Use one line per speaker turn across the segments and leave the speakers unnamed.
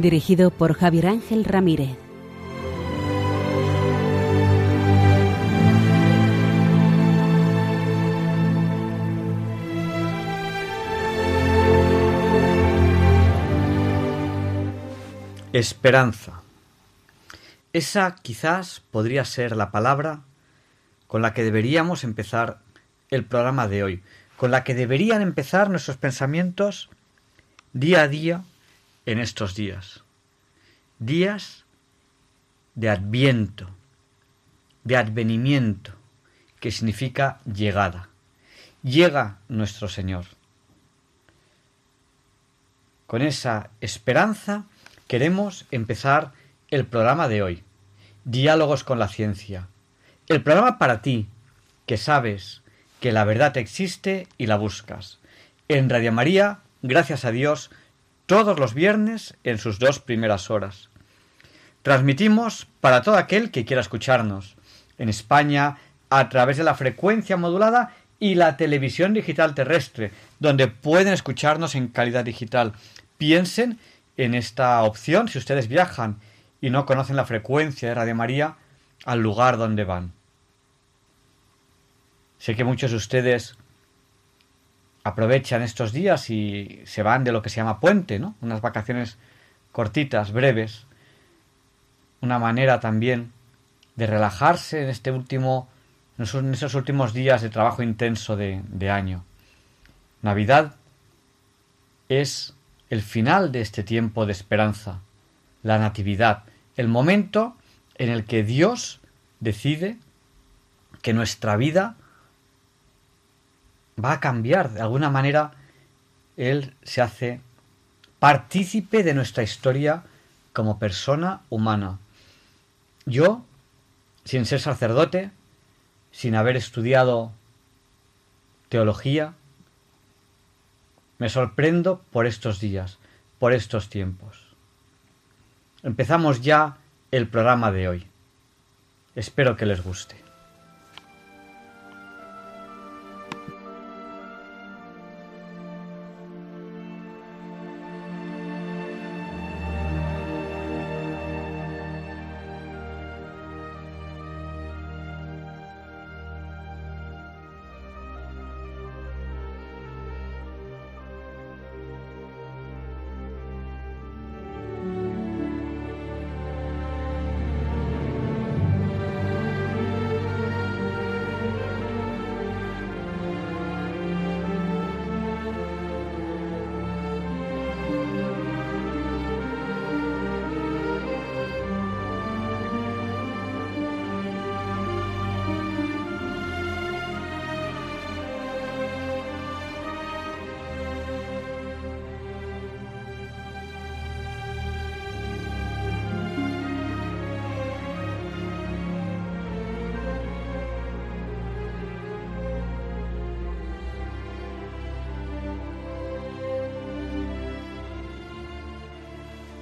Dirigido por Javier Ángel Ramírez.
Esperanza. Esa quizás podría ser la palabra con la que deberíamos empezar el programa de hoy, con la que deberían empezar nuestros pensamientos día a día en estos días. Días de adviento, de advenimiento, que significa llegada. Llega nuestro Señor. Con esa esperanza queremos empezar el programa de hoy, Diálogos con la Ciencia. El programa para ti, que sabes que la verdad existe y la buscas. En Radio María, gracias a Dios, todos los viernes en sus dos primeras horas. Transmitimos para todo aquel que quiera escucharnos. En España, a través de la frecuencia modulada y la televisión digital terrestre, donde pueden escucharnos en calidad digital. Piensen en esta opción si ustedes viajan y no conocen la frecuencia de Radio María al lugar donde van. Sé que muchos de ustedes aprovechan estos días y se van de lo que se llama puente, ¿no? Unas vacaciones cortitas, breves. Una manera también de relajarse en este último, en esos últimos días de trabajo intenso de, de año. Navidad es el final de este tiempo de esperanza, la natividad, el momento en el que Dios decide que nuestra vida va a cambiar. De alguna manera, Él se hace partícipe de nuestra historia como persona humana. Yo, sin ser sacerdote, sin haber estudiado teología, me sorprendo por estos días, por estos tiempos. Empezamos ya el programa de hoy. Espero que les guste.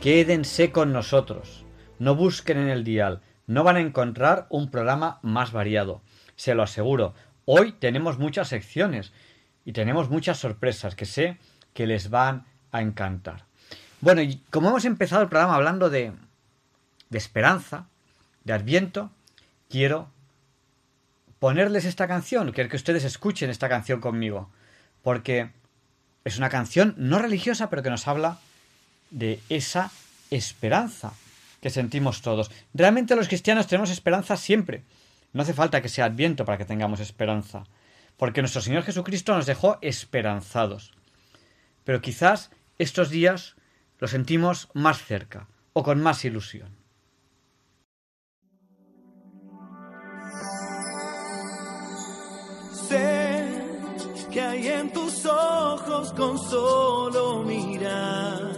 Quédense con nosotros. No busquen en el dial. No van a encontrar un programa más variado. Se lo aseguro. Hoy tenemos muchas secciones y tenemos muchas sorpresas que sé que les van a encantar. Bueno, y como hemos empezado el programa hablando de, de esperanza, de adviento, quiero ponerles esta canción, quiero que ustedes escuchen esta canción conmigo, porque es una canción no religiosa, pero que nos habla de esa esperanza que sentimos todos. Realmente los cristianos tenemos esperanza siempre. No hace falta que sea adviento para que tengamos esperanza, porque nuestro Señor Jesucristo nos dejó esperanzados. Pero quizás estos días lo sentimos más cerca o con más ilusión.
Sé que hay en tus ojos con solo mirar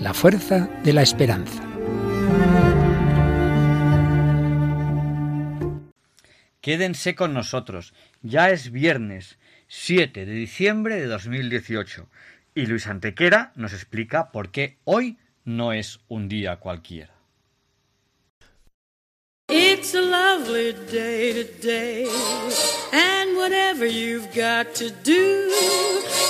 la fuerza de la esperanza.
Quédense con nosotros. Ya es viernes 7 de diciembre de 2018 y Luis Antequera nos explica por qué hoy no es un día cualquiera.
It's a lovely day today, and whatever you've got to do,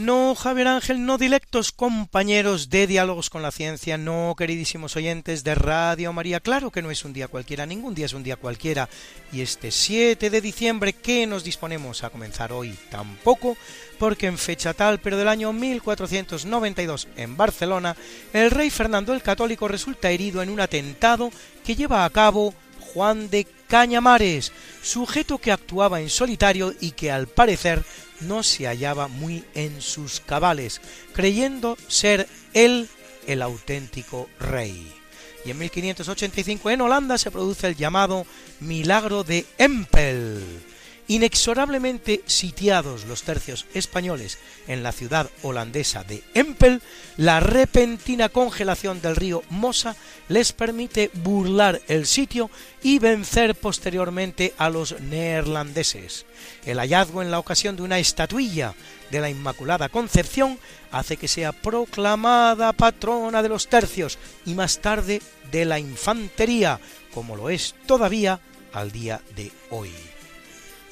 No, Javier Ángel, no dilectos compañeros de Diálogos con la Ciencia, no, queridísimos oyentes de Radio María, claro que no es un día cualquiera, ningún día es un día cualquiera, y este 7 de diciembre que nos disponemos a comenzar hoy tampoco, porque en fecha tal, pero del año 1492 en Barcelona, el rey Fernando el Católico resulta herido en un atentado que lleva a cabo Juan de Cañamares, sujeto que actuaba en solitario y que al parecer no se hallaba muy en sus cabales, creyendo ser él el auténtico rey. Y en 1585 en Holanda se produce el llamado Milagro de Empel, Inexorablemente sitiados los tercios españoles en la ciudad holandesa de Empel, la repentina congelación del río Mosa les permite burlar el sitio y vencer posteriormente a los neerlandeses. El hallazgo en la ocasión de una estatuilla de la Inmaculada Concepción hace que sea proclamada patrona de los tercios y más tarde de la infantería, como lo es todavía al día de hoy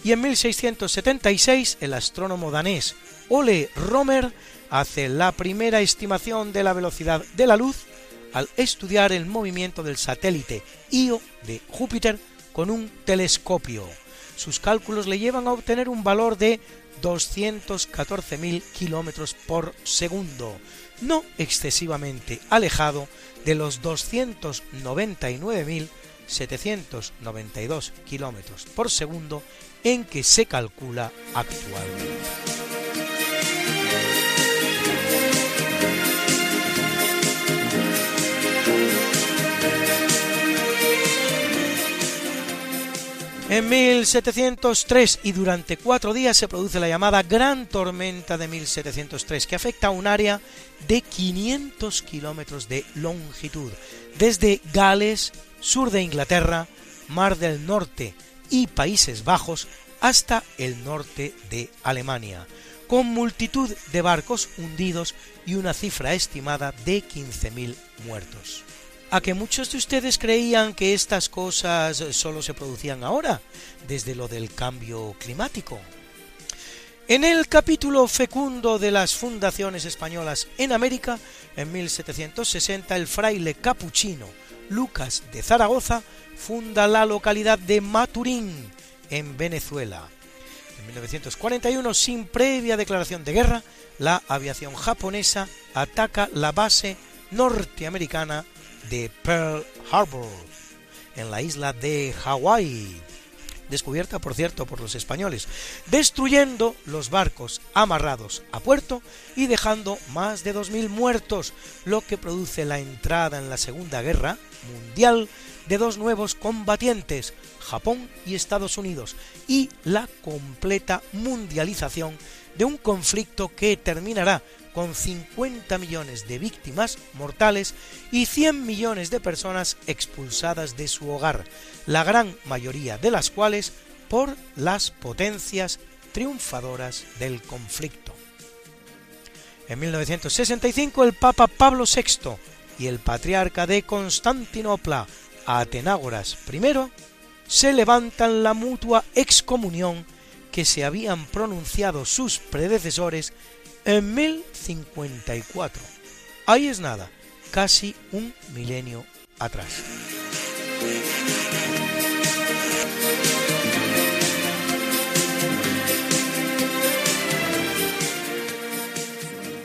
y en 1676 el astrónomo danés Ole Romer hace la primera estimación de la velocidad de la luz al estudiar el movimiento del satélite Io de Júpiter con un telescopio. Sus cálculos le llevan a obtener un valor de 214.000 kilómetros por segundo, no excesivamente alejado de los 299.792 kilómetros por segundo en que se calcula actualmente. En 1703 y durante cuatro días se produce la llamada Gran Tormenta de 1703, que afecta a un área de 500 kilómetros de longitud, desde Gales, sur de Inglaterra, Mar del Norte, y Países Bajos hasta el norte de Alemania, con multitud de barcos hundidos y una cifra estimada de 15.000 muertos. ¿A que muchos de ustedes creían que estas cosas solo se producían ahora, desde lo del cambio climático? En el capítulo fecundo de las fundaciones españolas en América, en 1760 el fraile capuchino Lucas de Zaragoza funda la localidad de Maturín, en Venezuela. En 1941, sin previa declaración de guerra, la aviación japonesa ataca la base norteamericana de Pearl Harbor, en la isla de Hawái, descubierta por cierto por los españoles, destruyendo los barcos amarrados a puerto y dejando más de 2.000 muertos, lo que produce la entrada en la Segunda Guerra Mundial de dos nuevos combatientes, Japón y Estados Unidos, y la completa mundialización de un conflicto que terminará con 50 millones de víctimas mortales y 100 millones de personas expulsadas de su hogar, la gran mayoría de las cuales por las potencias triunfadoras del conflicto. En 1965 el Papa Pablo VI y el patriarca de Constantinopla, Atenágoras I, se levantan la mutua excomunión que se habían pronunciado sus predecesores en 1054. Ahí es nada, casi un milenio atrás.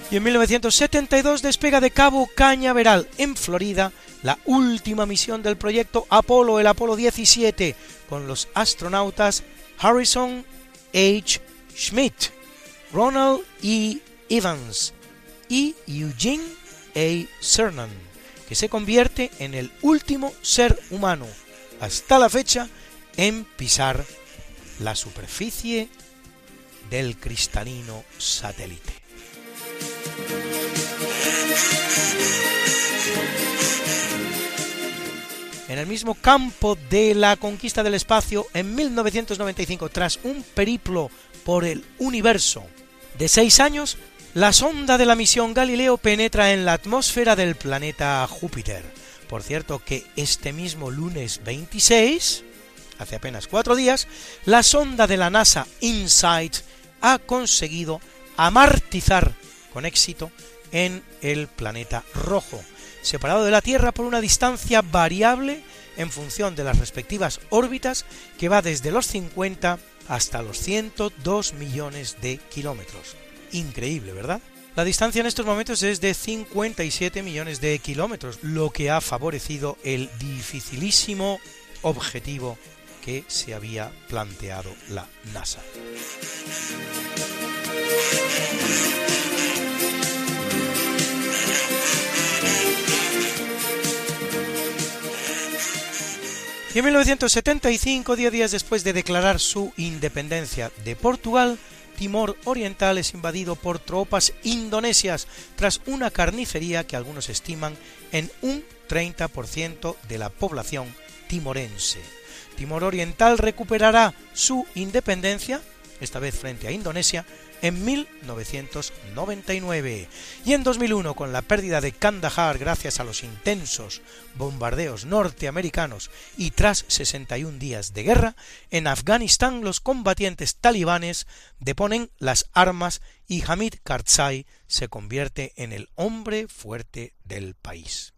Y en 1972 despega de Cabo Cañaveral, en Florida, la última misión del proyecto Apolo, el Apolo 17, con los astronautas Harrison H. Schmidt, Ronald E. Evans y Eugene A. Cernan, que se convierte en el último ser humano hasta la fecha en pisar la superficie del cristalino satélite. En el mismo campo de la conquista del espacio, en 1995, tras un periplo por el universo de seis años, la sonda de la misión Galileo penetra en la atmósfera del planeta Júpiter. Por cierto que este mismo lunes 26, hace apenas cuatro días, la sonda de la NASA InSight ha conseguido amartizar con éxito en el planeta rojo, separado de la Tierra por una distancia variable en función de las respectivas órbitas que va desde los 50 hasta los 102 millones de kilómetros. Increíble, ¿verdad? La distancia en estos momentos es de 57 millones de kilómetros, lo que ha favorecido el dificilísimo objetivo que se había planteado la NASA. Y en 1975, diez días después de declarar su independencia de Portugal, Timor Oriental es invadido por tropas indonesias tras una carnicería que algunos estiman en un 30% de la población timorense. Timor Oriental recuperará su independencia, esta vez frente a Indonesia, en 1999 y en 2001 con la pérdida de Kandahar gracias a los intensos bombardeos norteamericanos y tras 61 días de guerra, en Afganistán los combatientes talibanes deponen las armas y Hamid Karzai se convierte en el hombre fuerte del país.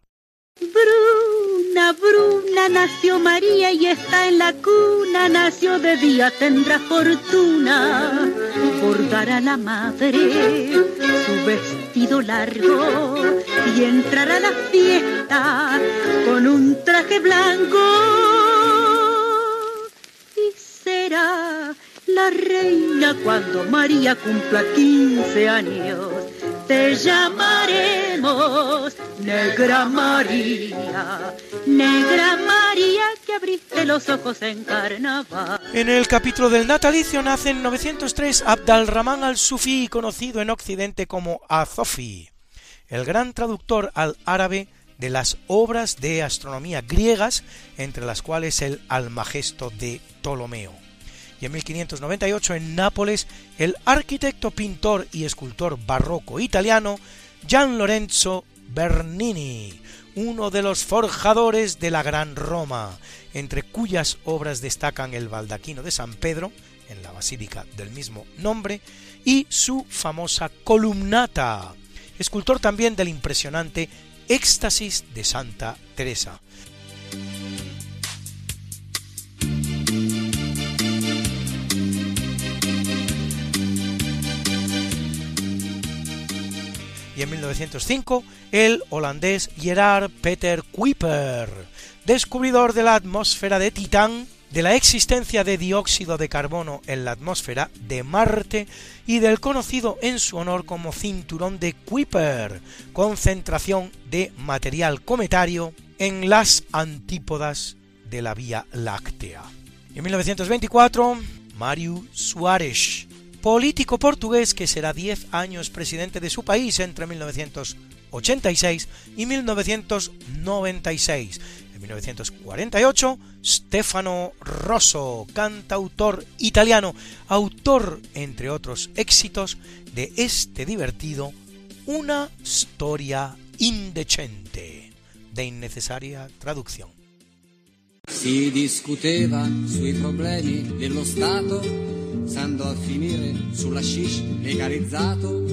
Bruna, Bruna, nació María y está en la cuna, nació de día, tendrá fortuna, bordará la madre su vestido largo y entrará a la fiesta con un traje blanco. Y será la reina cuando María cumpla 15 años. Te Negra María, Negra María que abriste los ojos en carnaval.
En el capítulo del natalicio nace en 903 Abd al-Rahman al-Sufi, conocido en Occidente como Azofi, el gran traductor al árabe de las obras de astronomía griegas, entre las cuales el Almagesto de Ptolomeo y en 1598 en Nápoles el arquitecto, pintor y escultor barroco italiano Gian Lorenzo Bernini, uno de los forjadores de la Gran Roma, entre cuyas obras destacan el baldaquino de San Pedro, en la basílica del mismo nombre, y su famosa columnata, escultor también del impresionante Éxtasis de Santa Teresa, y en 1905 el holandés Gerard Peter Kuiper, descubridor de la atmósfera de Titán, de la existencia de dióxido de carbono en la atmósfera de Marte y del conocido en su honor como cinturón de Kuiper, concentración de material cometario en las antípodas de la Vía Láctea. En 1924, Mário Soares, político portugués que será 10 años presidente de su país entre 1986 y 1996. En 1948, Stefano Rosso, cantautor italiano, autor, entre otros éxitos, de este divertido Una storia indecente, de innecesaria traducción.
Si discuteva sui problemi dello Stato, s'andò a finire sulla shish legalizzato.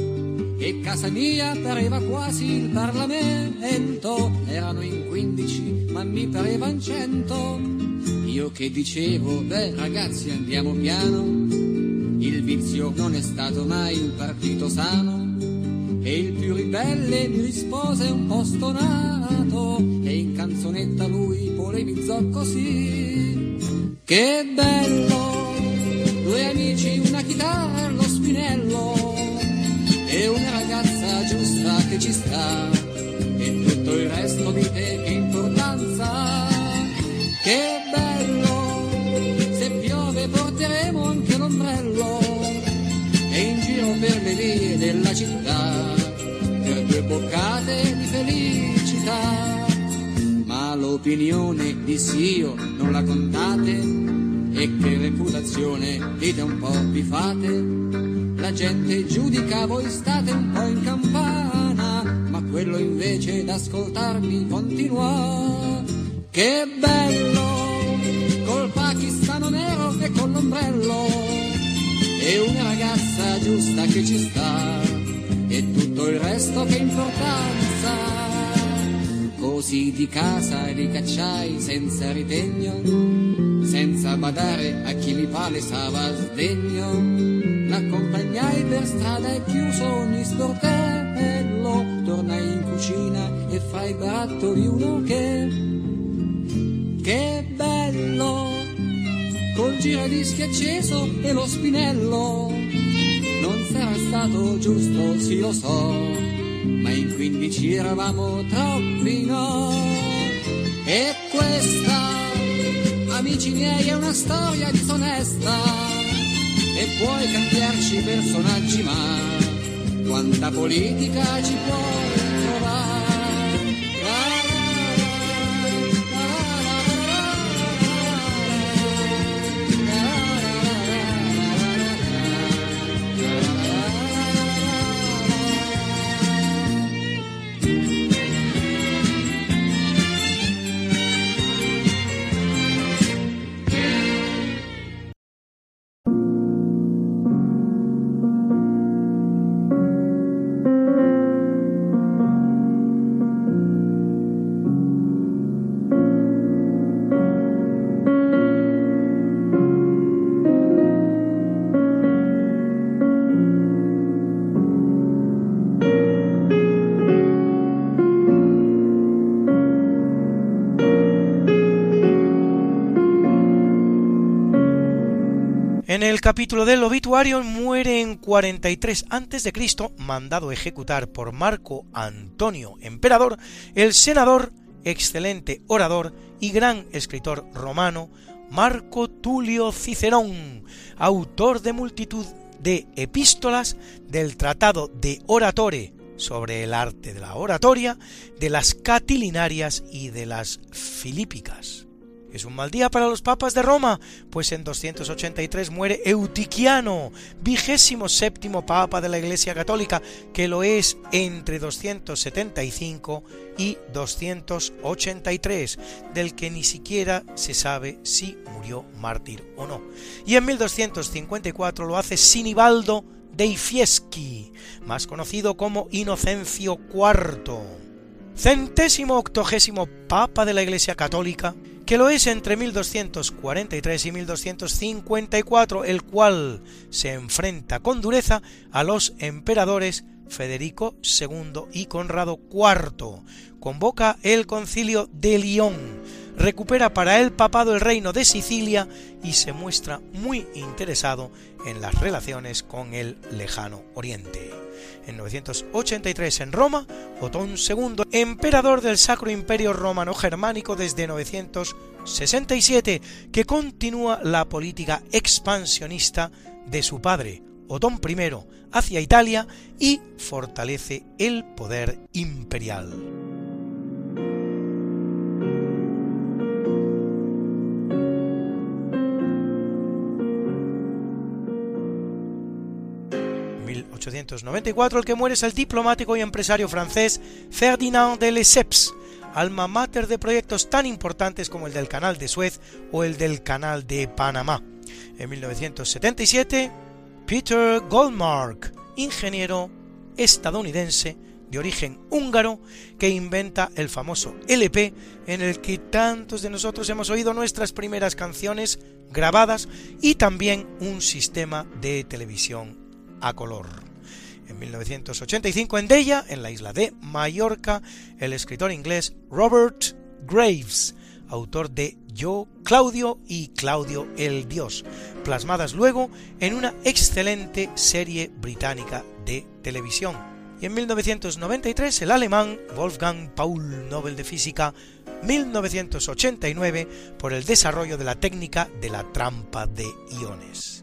e casa mia pareva quasi il Parlamento. Erano in quindici, ma mi parevan cento. Io che dicevo, beh ragazzi andiamo piano, il vizio non è stato mai un partito sano. E il più ribelle mi rispose un po' stonato e in canzonetta lui polemizzò così. Che bello, due amici, una chitarra, lo spinello e una ragazza giusta che ci sta e tutto il resto di te che importanza. Che bello, per le vie della città per due boccate di felicità. Ma l'opinione dissi io non la contate e che reputazione dite un po' vi fate. La gente giudica, voi state un po' in campana, ma quello invece d'ascoltarmi continua. Che bello, col pakistano nero e con l'ombrello, e una ragazza giusta che ci sta, e tutto il resto che importanza. Così di casa li cacciai senza ritegno, senza badare a chi mi palesava sdegno. L'accompagnai per strada e chiuso ogni sportello, tornai in cucina e fra i barattoli uno che, che bello, col giradischi acceso e lo spinello, non sarà stato giusto, sì lo so, ma in quindici eravamo troppi no. E questa, amici miei, è una storia disonesta e puoi cambiarci personaggi, ma quanta politica ci puoi
En el capítulo del obituario muere en 43 a.C., mandado ejecutar por Marco Antonio Emperador, el senador, excelente orador y gran escritor romano Marco Tulio Cicerón, autor de multitud de epístolas del Tratado de Oratore sobre el arte de la oratoria, de las catilinarias y de las filípicas. Es un mal día para los papas de Roma, pues en 283 muere Eutiquiano, vigésimo séptimo papa de la Iglesia Católica, que lo es entre 275 y 283, del que ni siquiera se sabe si murió mártir o no. Y en 1254 lo hace Sinibaldo dei Fieschi, más conocido como Inocencio IV, centésimo octogésimo papa de la Iglesia Católica, que lo es entre 1243 y 1254, el cual se enfrenta con dureza a los emperadores Federico II y Conrado IV. Convoca el concilio de Lyon, recupera para el papado el reino de Sicilia y se muestra muy interesado en las relaciones con el lejano oriente. En 983 en Roma, Otón II, emperador del Sacro Imperio Romano Germánico desde 967, que continúa la política expansionista de su padre, Otón I, hacia Italia y fortalece el poder imperial. 1894 el que muere es el diplomático y empresario francés Ferdinand de Lesseps, alma mater de proyectos tan importantes como el del Canal de Suez o el del Canal de Panamá. En 1977, Peter Goldmark, ingeniero estadounidense de origen húngaro que inventa el famoso LP en el que tantos de nosotros hemos oído nuestras primeras canciones grabadas y también un sistema de televisión a color. En 1985 en Della, en la isla de Mallorca, el escritor inglés Robert Graves, autor de Yo, Claudio y Claudio el Dios, plasmadas luego en una excelente serie británica de televisión. Y en 1993 el alemán Wolfgang Paul Nobel de Física 1989 por el desarrollo de la técnica de la trampa de iones.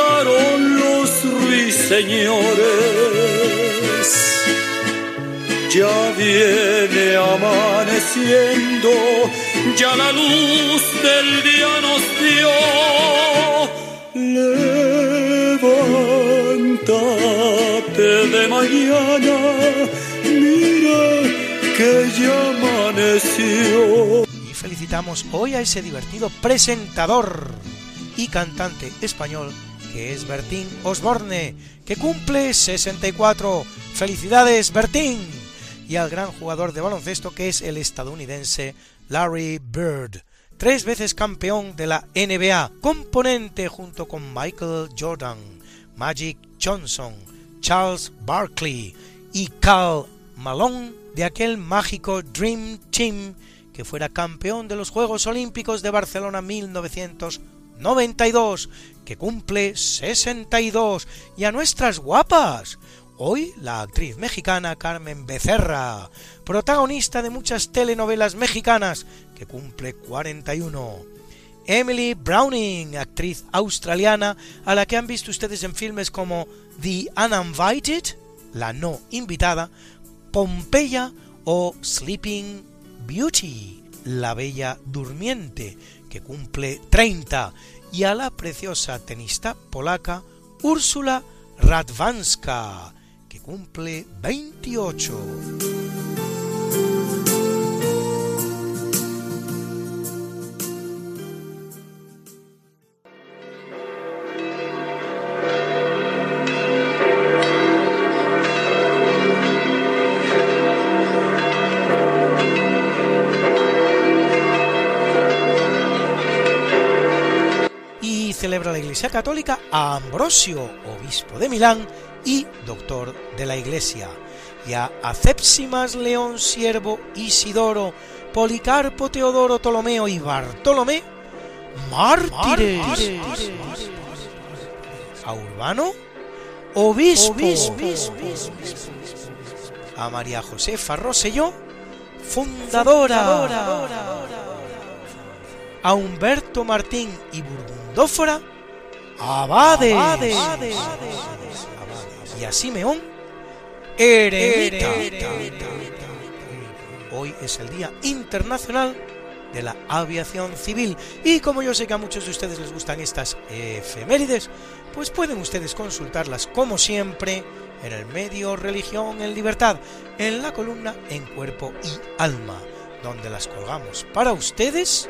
cantaron los ruiseñores. Ya viene amaneciendo, ya la luz del día nos dio. Levántate de mañana, mira que ya amaneció.
Y felicitamos hoy a ese divertido presentador y cantante español que es Bertín Osborne, que cumple 64. Felicidades, Bertín y al gran jugador de baloncesto que es el estadounidense Larry Bird, tres veces campeón de la NBA, componente junto con Michael Jordan, Magic Johnson, Charles Barkley y Carl Malone de aquel mágico Dream Team que fuera campeón de los Juegos Olímpicos de Barcelona 1992, que cumple 62, y a nuestras guapas, Hoy la actriz mexicana Carmen Becerra, protagonista de muchas telenovelas mexicanas, que cumple 41. Emily Browning, actriz australiana, a la que han visto ustedes en filmes como The Uninvited, la no invitada, Pompeya o Sleeping Beauty, la bella durmiente, que cumple 30, y a la preciosa tenista polaca Úrsula Radwanska, que cumple 28. Y celebra la Iglesia Católica a Ambrosio, obispo de Milán y doctor de la Iglesia, y a Acepsimas León Siervo Isidoro, Policarpo Teodoro Ptolomeo y Bartolomé, mártires. A Urbano, obispo. A María Josefa Rosselló, fundadora. A Humberto Martín y Burgundófora, abades. Y a Simeón, eremita. Hoy es el Día Internacional de la Aviación Civil y como yo sé que a muchos de ustedes les gustan estas efemérides, pues pueden ustedes consultarlas como siempre en el medio Religión en Libertad, en la columna En Cuerpo y Alma, donde las colgamos para ustedes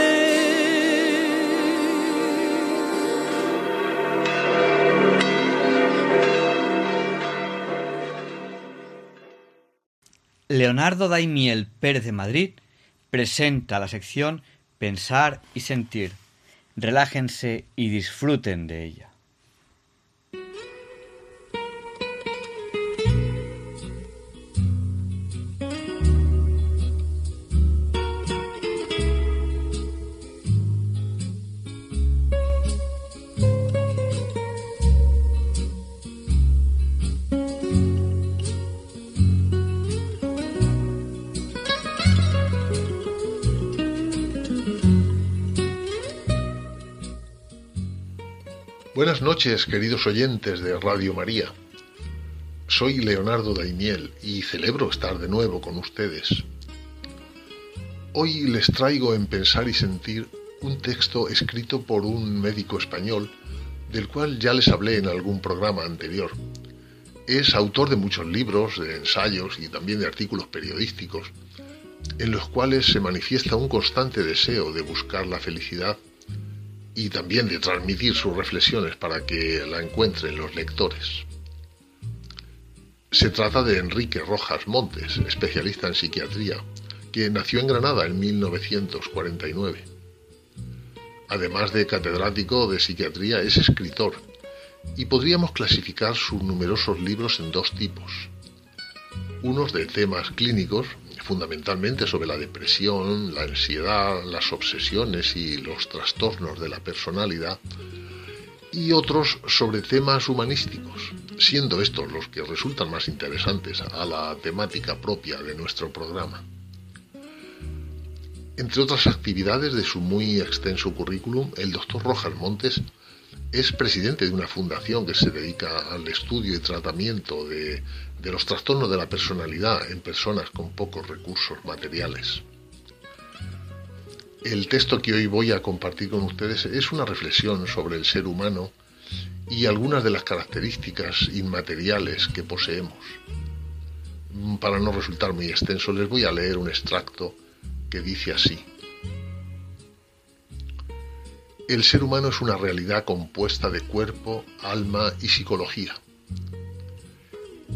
Leonardo Daimiel Pérez de Madrid presenta la sección Pensar y Sentir, relájense y disfruten de ella.
Buenas noches, queridos oyentes de Radio María. Soy Leonardo Daimiel y celebro estar de nuevo con ustedes. Hoy les traigo en Pensar y Sentir un texto escrito por un médico español del cual ya les hablé en algún programa anterior. Es autor de muchos libros, de ensayos y también de artículos periodísticos, en los cuales se manifiesta un constante deseo de buscar la felicidad y también de transmitir sus reflexiones para que la encuentren los lectores. Se trata de Enrique Rojas Montes, especialista en psiquiatría, que nació en Granada en 1949. Además de catedrático de psiquiatría, es escritor y podríamos clasificar sus numerosos libros en dos tipos. Unos de temas clínicos, fundamentalmente sobre la depresión, la ansiedad, las obsesiones y los trastornos de la personalidad, y otros sobre temas humanísticos, siendo estos los que resultan más interesantes a la temática propia de nuestro programa. Entre otras actividades de su muy extenso currículum, el doctor Rojas Montes es presidente de una fundación que se dedica al estudio y tratamiento de, los trastornos de la personalidad en personas con pocos recursos materiales. El texto que hoy voy a compartir con ustedes es una reflexión sobre el ser humano y algunas de las características inmateriales que poseemos. Para no resultar muy extenso, les voy a leer un extracto que dice así. El ser humano es una realidad compuesta de cuerpo, alma y psicología.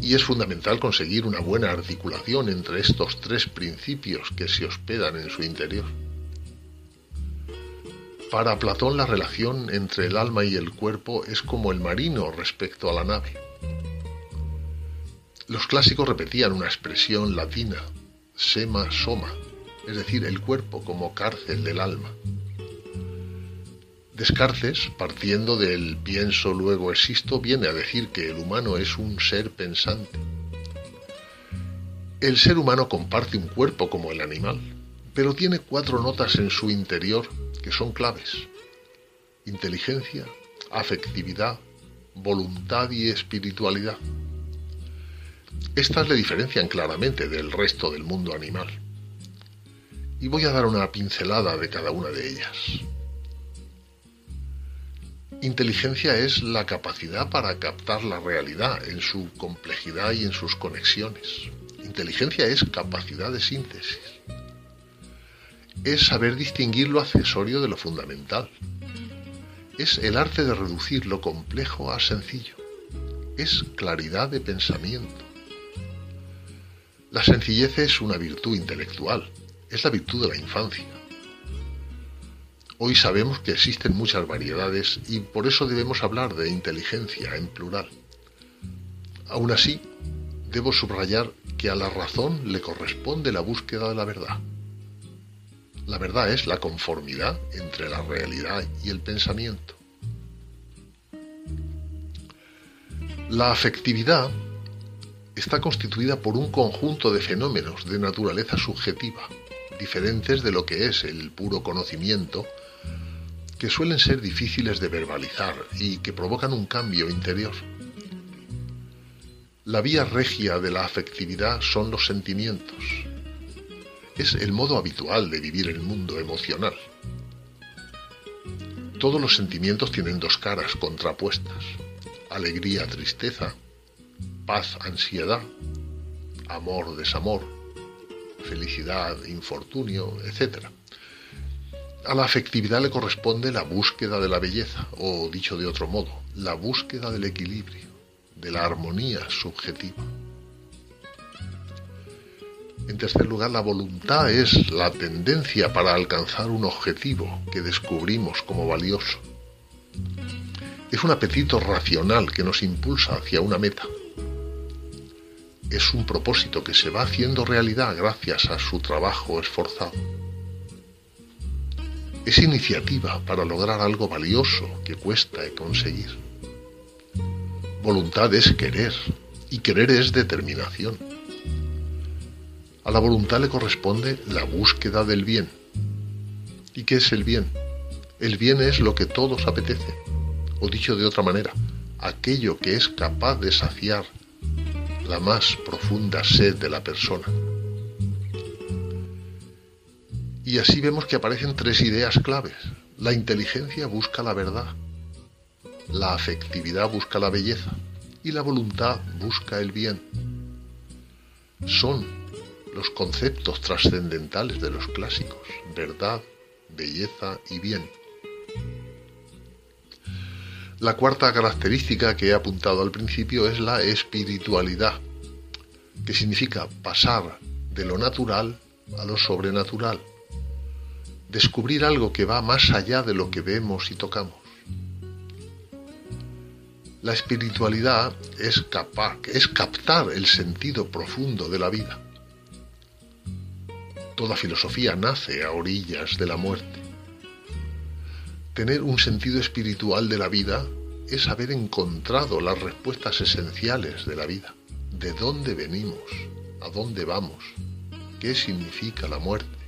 Y es fundamental conseguir una buena articulación entre estos tres principios que se hospedan en su interior. Para Platón la relación entre el alma y el cuerpo es como el marino respecto a la nave. Los clásicos repetían una expresión latina, sema soma, es decir, el cuerpo como cárcel del alma. Descartes, partiendo del pienso luego existo, viene a decir que el humano es un ser pensante. El ser humano comparte un cuerpo como el animal, pero tiene cuatro notas en su interior que son claves. Inteligencia, afectividad, voluntad y espiritualidad. Estas le diferencian claramente del resto del mundo animal. Y voy a dar una pincelada de cada una de ellas. Inteligencia es la capacidad para captar la realidad en su complejidad y en sus conexiones. Inteligencia es capacidad de síntesis. Es saber distinguir lo accesorio de lo fundamental. Es el arte de reducir lo complejo a sencillo. Es claridad de pensamiento. La sencillez es una virtud intelectual. Es la virtud de la infancia Hoy sabemos que existen muchas variedades y por eso debemos hablar de inteligencia en plural. Aún así, debo subrayar que a la razón le corresponde la búsqueda de la verdad. La verdad es la conformidad entre la realidad y el pensamiento. La afectividad está constituida por un conjunto de fenómenos de naturaleza subjetiva, diferentes de lo que es el puro conocimiento que suelen ser difíciles de verbalizar y que provocan un cambio interior. La vía regia de la afectividad son los sentimientos. Es el modo habitual de vivir el mundo emocional. Todos los sentimientos tienen dos caras contrapuestas. Alegría, tristeza, paz, ansiedad, amor, desamor, felicidad, infortunio, etc. A la afectividad le corresponde la búsqueda de la belleza, o dicho de otro modo, la búsqueda del equilibrio, de la armonía subjetiva. En tercer lugar, la voluntad es la tendencia para alcanzar un objetivo que descubrimos como valioso. Es un apetito racional que nos impulsa hacia una meta. Es un propósito que se va haciendo realidad gracias a su trabajo esforzado. Es iniciativa para lograr algo valioso que cuesta conseguir. Voluntad es querer y querer es determinación. A la voluntad le corresponde la búsqueda del bien. ¿Y qué es el bien? El bien es lo que todos apetece, o dicho de otra manera, aquello que es capaz de saciar la más profunda sed de la persona. Y así vemos que aparecen tres ideas claves. La inteligencia busca la verdad, la afectividad busca la belleza y la voluntad busca el bien. Son los conceptos trascendentales de los clásicos, verdad, belleza y bien. La cuarta característica que he apuntado al principio es la espiritualidad, que significa pasar de lo natural a lo sobrenatural, descubrir algo que va más allá de lo que vemos y tocamos. La espiritualidad es capaz, es captar el sentido profundo de la vida. Toda filosofía nace a orillas de la muerte. Tener un sentido espiritual de la vida es haber encontrado las respuestas esenciales de la vida. ¿De dónde venimos? ¿A dónde vamos? ¿Qué significa la muerte?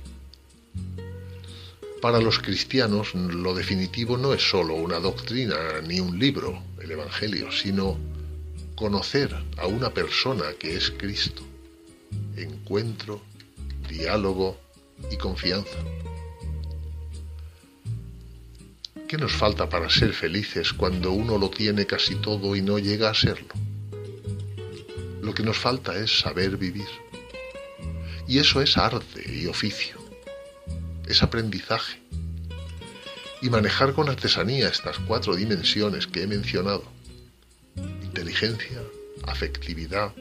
Para los cristianos lo definitivo no es sólo una doctrina ni un libro, el Evangelio, sino conocer a una persona que es Cristo. Encuentro diálogo y confianza. ¿Qué nos falta para ser felices cuando uno lo tiene casi todo y no llega a serlo? Lo que nos falta es saber vivir. Y eso es arte y oficio. Es aprendizaje. Y manejar con artesanía estas cuatro dimensiones que he mencionado. Inteligencia, afectividad,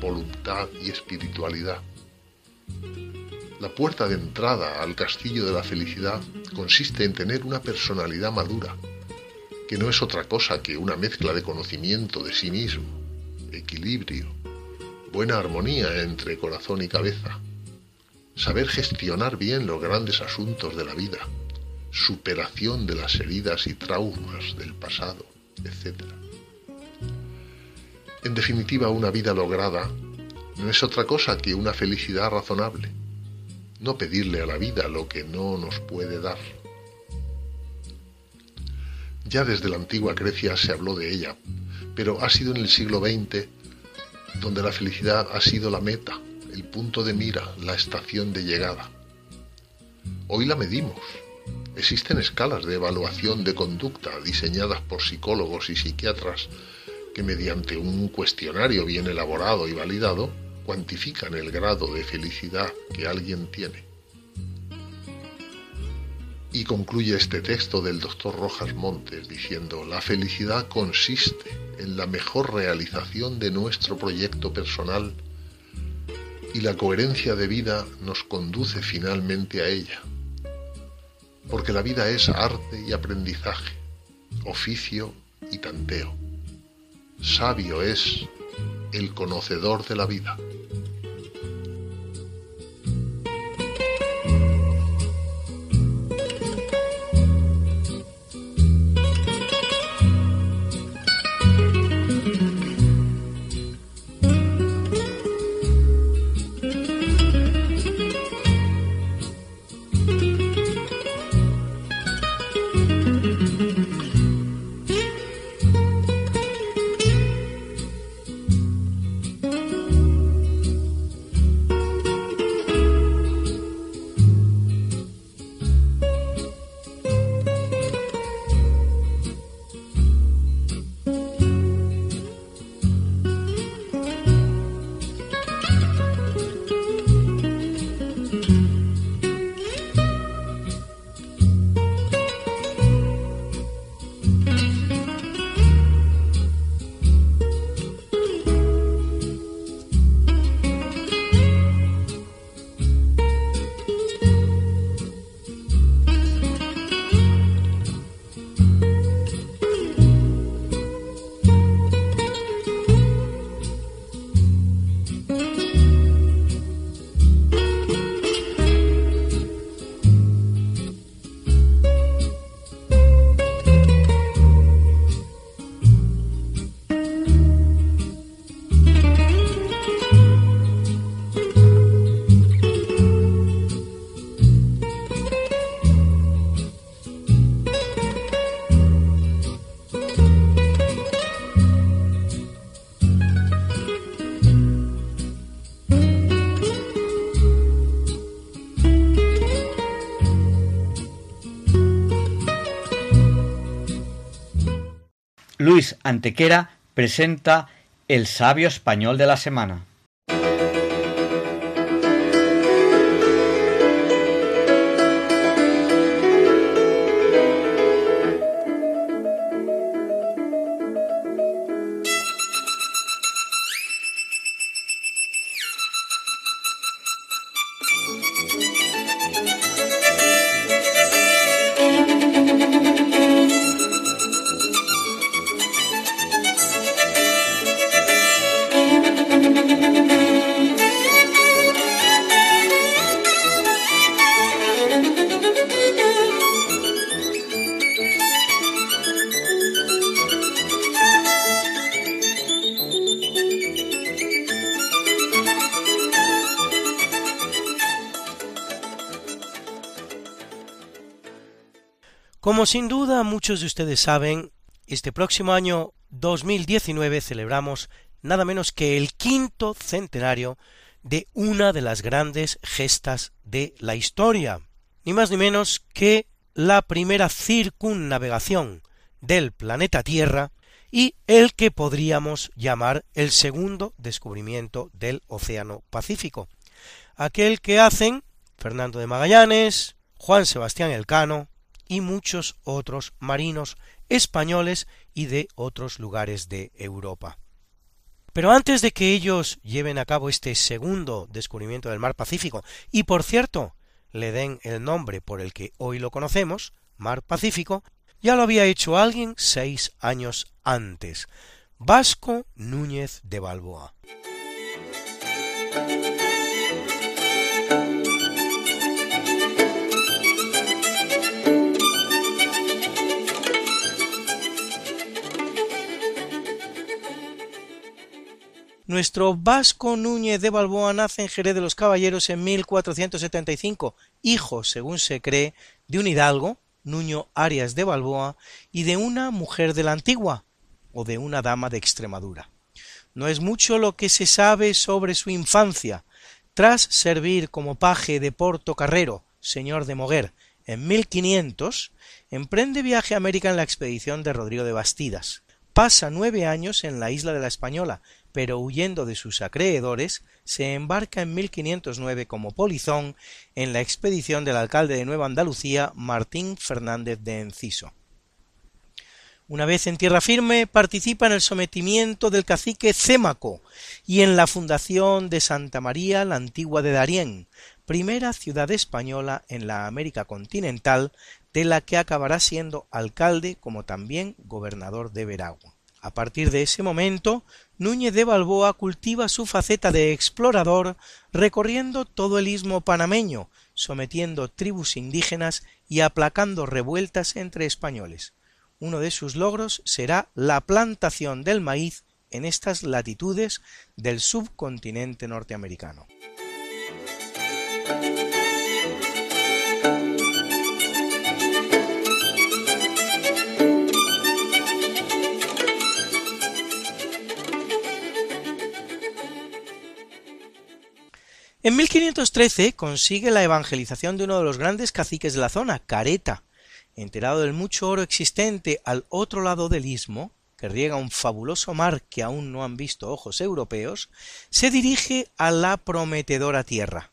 voluntad y espiritualidad la puerta de entrada al castillo de la felicidad consiste en tener una personalidad madura, que no es otra cosa que una mezcla de conocimiento de sí mismo, equilibrio, buena armonía entre corazón y cabeza, saber gestionar bien los grandes asuntos de la vida, superación de las heridas y traumas del pasado, etc. En definitiva, una vida lograda no es otra cosa que una felicidad razonable, no pedirle a la vida lo que no nos puede dar. Ya desde la antigua Grecia se habló de ella, pero ha sido en el siglo XX donde la felicidad ha sido la meta, punto de mira, la estación de llegada. Hoy la medimos. Existen escalas de evaluación de conducta diseñadas por psicólogos y psiquiatras que mediante un cuestionario bien elaborado y validado cuantifican el grado de felicidad que alguien tiene. Y concluye este texto del doctor Rojas Montes diciendo, la felicidad consiste en la mejor realización de nuestro proyecto personal y la coherencia de vida nos conduce finalmente a ella. Porque la vida es arte y aprendizaje, oficio y tanteo. Sabio es el conocedor de la vida.
Antequera presenta El sabio español de la semana.
Muchos de ustedes saben, este próximo año 2019 celebramos nada menos que el quinto centenario de una de las grandes gestas de la historia, ni más ni menos que la primera circunnavegación del planeta Tierra y el que podríamos llamar el segundo descubrimiento del Océano Pacífico, aquel que hacen Fernando de Magallanes, Juan Sebastián Elcano, y muchos otros marinos españoles y de otros lugares de Europa. Pero antes de que ellos lleven a cabo este segundo descubrimiento del mar Pacífico, y por cierto, le den el nombre por el que hoy lo conocemos, mar Pacífico, ya lo había hecho alguien seis años antes, Vasco Núñez de Balboa. Nuestro Vasco Núñez de Balboa nace en Jerez de los Caballeros en 1475, hijo, según se cree, de un hidalgo, Nuño Arias de Balboa, y de una mujer de la antigua, o de una dama de Extremadura. No es mucho lo que se sabe sobre su infancia. Tras servir como paje de Porto Carrero, señor de Moguer, en 1500, emprende viaje a América en la expedición de Rodrigo de Bastidas. Pasa nueve años en la isla de la Española, pero huyendo de sus acreedores, se embarca en 1509 como polizón en la expedición del alcalde de Nueva Andalucía, Martín Fernández de Enciso. Una vez en tierra firme, participa en el sometimiento del cacique Cémaco y en la fundación de Santa María la Antigua de Darién, primera ciudad española en la América continental, de la que acabará siendo alcalde como también gobernador de Veragua. A partir de ese momento, Núñez de Balboa cultiva su faceta de explorador recorriendo todo el istmo panameño, sometiendo tribus indígenas y aplacando revueltas entre españoles. Uno de sus logros será la plantación del maíz en estas latitudes del subcontinente norteamericano. En 1513 consigue la evangelización de uno de los grandes caciques de la zona, Careta. Enterado del mucho oro existente al otro lado del istmo, que riega un fabuloso mar que aún no han visto ojos europeos, se dirige a la prometedora tierra.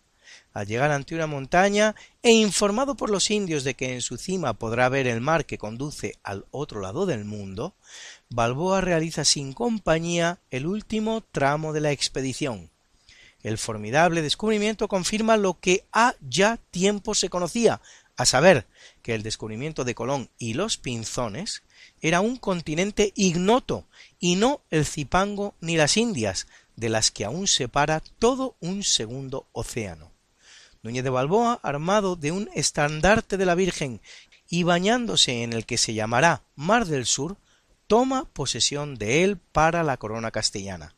Al llegar ante una montaña e informado por los indios de que en su cima podrá ver el mar que conduce al otro lado del mundo, Balboa realiza sin compañía el último tramo de la expedición, el formidable descubrimiento confirma lo que ha ya tiempo se conocía, a saber, que el descubrimiento de Colón y los Pinzones era un continente ignoto y no el Zipango ni las Indias, de las que aún separa todo un segundo océano. Núñez de Balboa, armado de un estandarte de la Virgen y bañándose en el que se llamará Mar del Sur, toma posesión de él para la corona castellana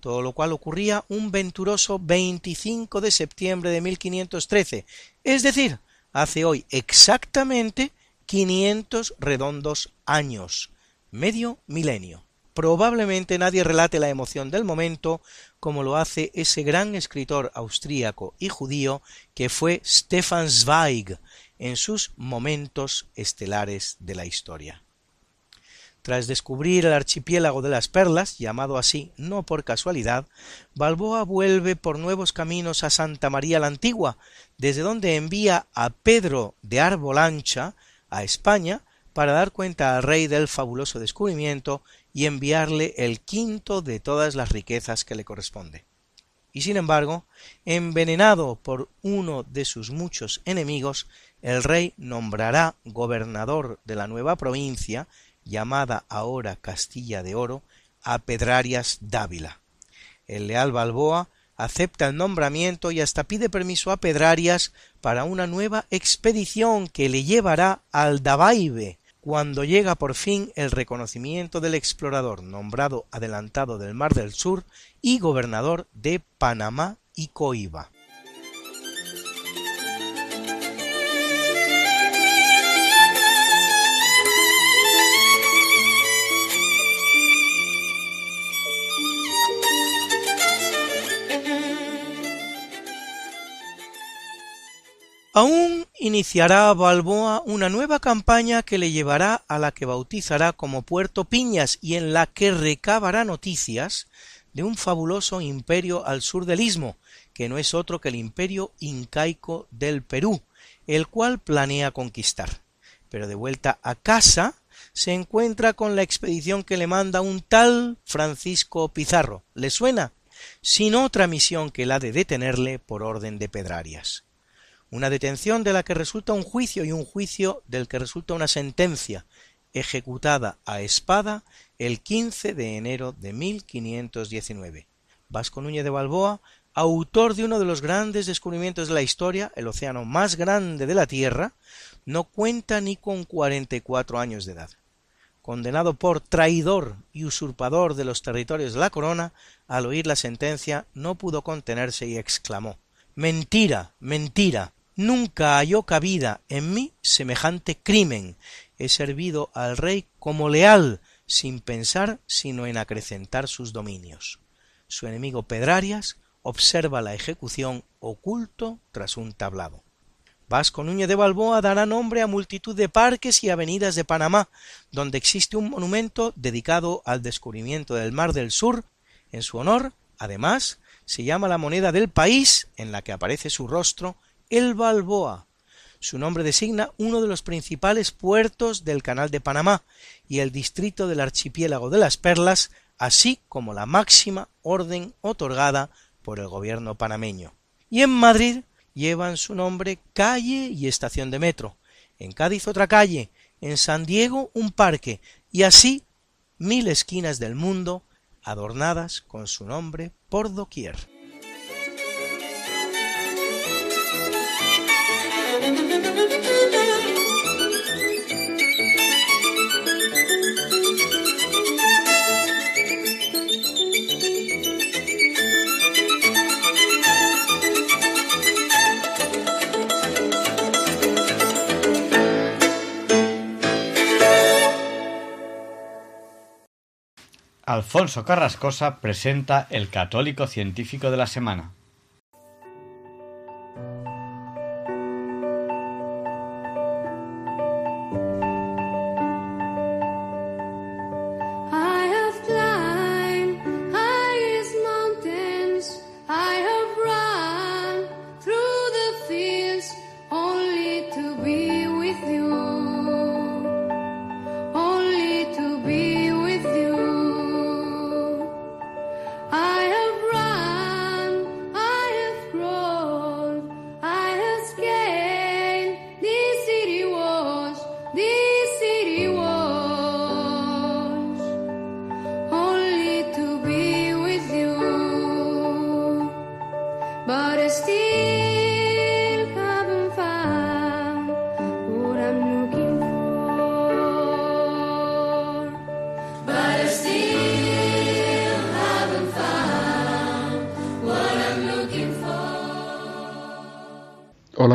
todo lo cual ocurría un venturoso 25 de septiembre de 1513, es decir, hace hoy exactamente 500 redondos años, medio milenio. Probablemente nadie relate la emoción del momento como lo hace ese gran escritor austríaco y judío que fue Stefan Zweig en sus momentos estelares de la historia. Tras descubrir el archipiélago de las perlas, llamado así no por casualidad, Balboa vuelve por nuevos caminos a Santa María la Antigua, desde donde envía a Pedro de Arbolancha a España para dar cuenta al rey del fabuloso descubrimiento y enviarle el quinto de todas las riquezas que le corresponde. Y sin embargo, envenenado por uno de sus muchos enemigos, el rey nombrará gobernador de la nueva provincia, llamada ahora Castilla de Oro, a Pedrarias Dávila. El leal Balboa acepta el nombramiento y hasta pide permiso a Pedrarias para una nueva expedición que le llevará al Dabaibe, cuando llega por fin el reconocimiento del explorador nombrado adelantado del Mar del Sur y gobernador de Panamá y Coiba. Aún iniciará Balboa una nueva campaña que le llevará a la que bautizará como Puerto Piñas y en la que recabará noticias de un fabuloso imperio al sur del istmo, que no es otro que el imperio incaico del Perú, el cual planea conquistar. Pero de vuelta a casa se encuentra con la expedición que le manda un tal Francisco Pizarro. ¿Le suena? Sin otra misión que la de detenerle por orden de Pedrarias una detención de la que resulta un juicio y un juicio del que resulta una sentencia, ejecutada a espada el 15 de enero de 1519. Vasco Núñez de Balboa, autor de uno de los grandes descubrimientos de la historia, el océano más grande de la Tierra, no cuenta ni con cuarenta y cuatro años de edad. Condenado por traidor y usurpador de los territorios de la corona, al oír la sentencia no pudo contenerse y exclamó Mentira, mentira, Nunca halló cabida en mí semejante crimen. He servido al rey como leal, sin pensar sino en acrecentar sus dominios. Su enemigo Pedrarias observa la ejecución oculto tras un tablado. Vasco Núñez de Balboa dará nombre a multitud de parques y avenidas de Panamá, donde existe un monumento dedicado al descubrimiento del Mar del Sur. En su honor, además, se llama la moneda del país, en la que aparece su rostro, el Balboa. Su nombre designa uno de los principales puertos del Canal de Panamá y el distrito del archipiélago de las Perlas, así como la máxima orden otorgada por el gobierno panameño. Y en Madrid llevan su nombre calle y estación de metro, en Cádiz otra calle, en San Diego un parque, y así mil esquinas del mundo adornadas con su nombre por doquier.
Alfonso Carrascosa presenta El Católico Científico de la Semana.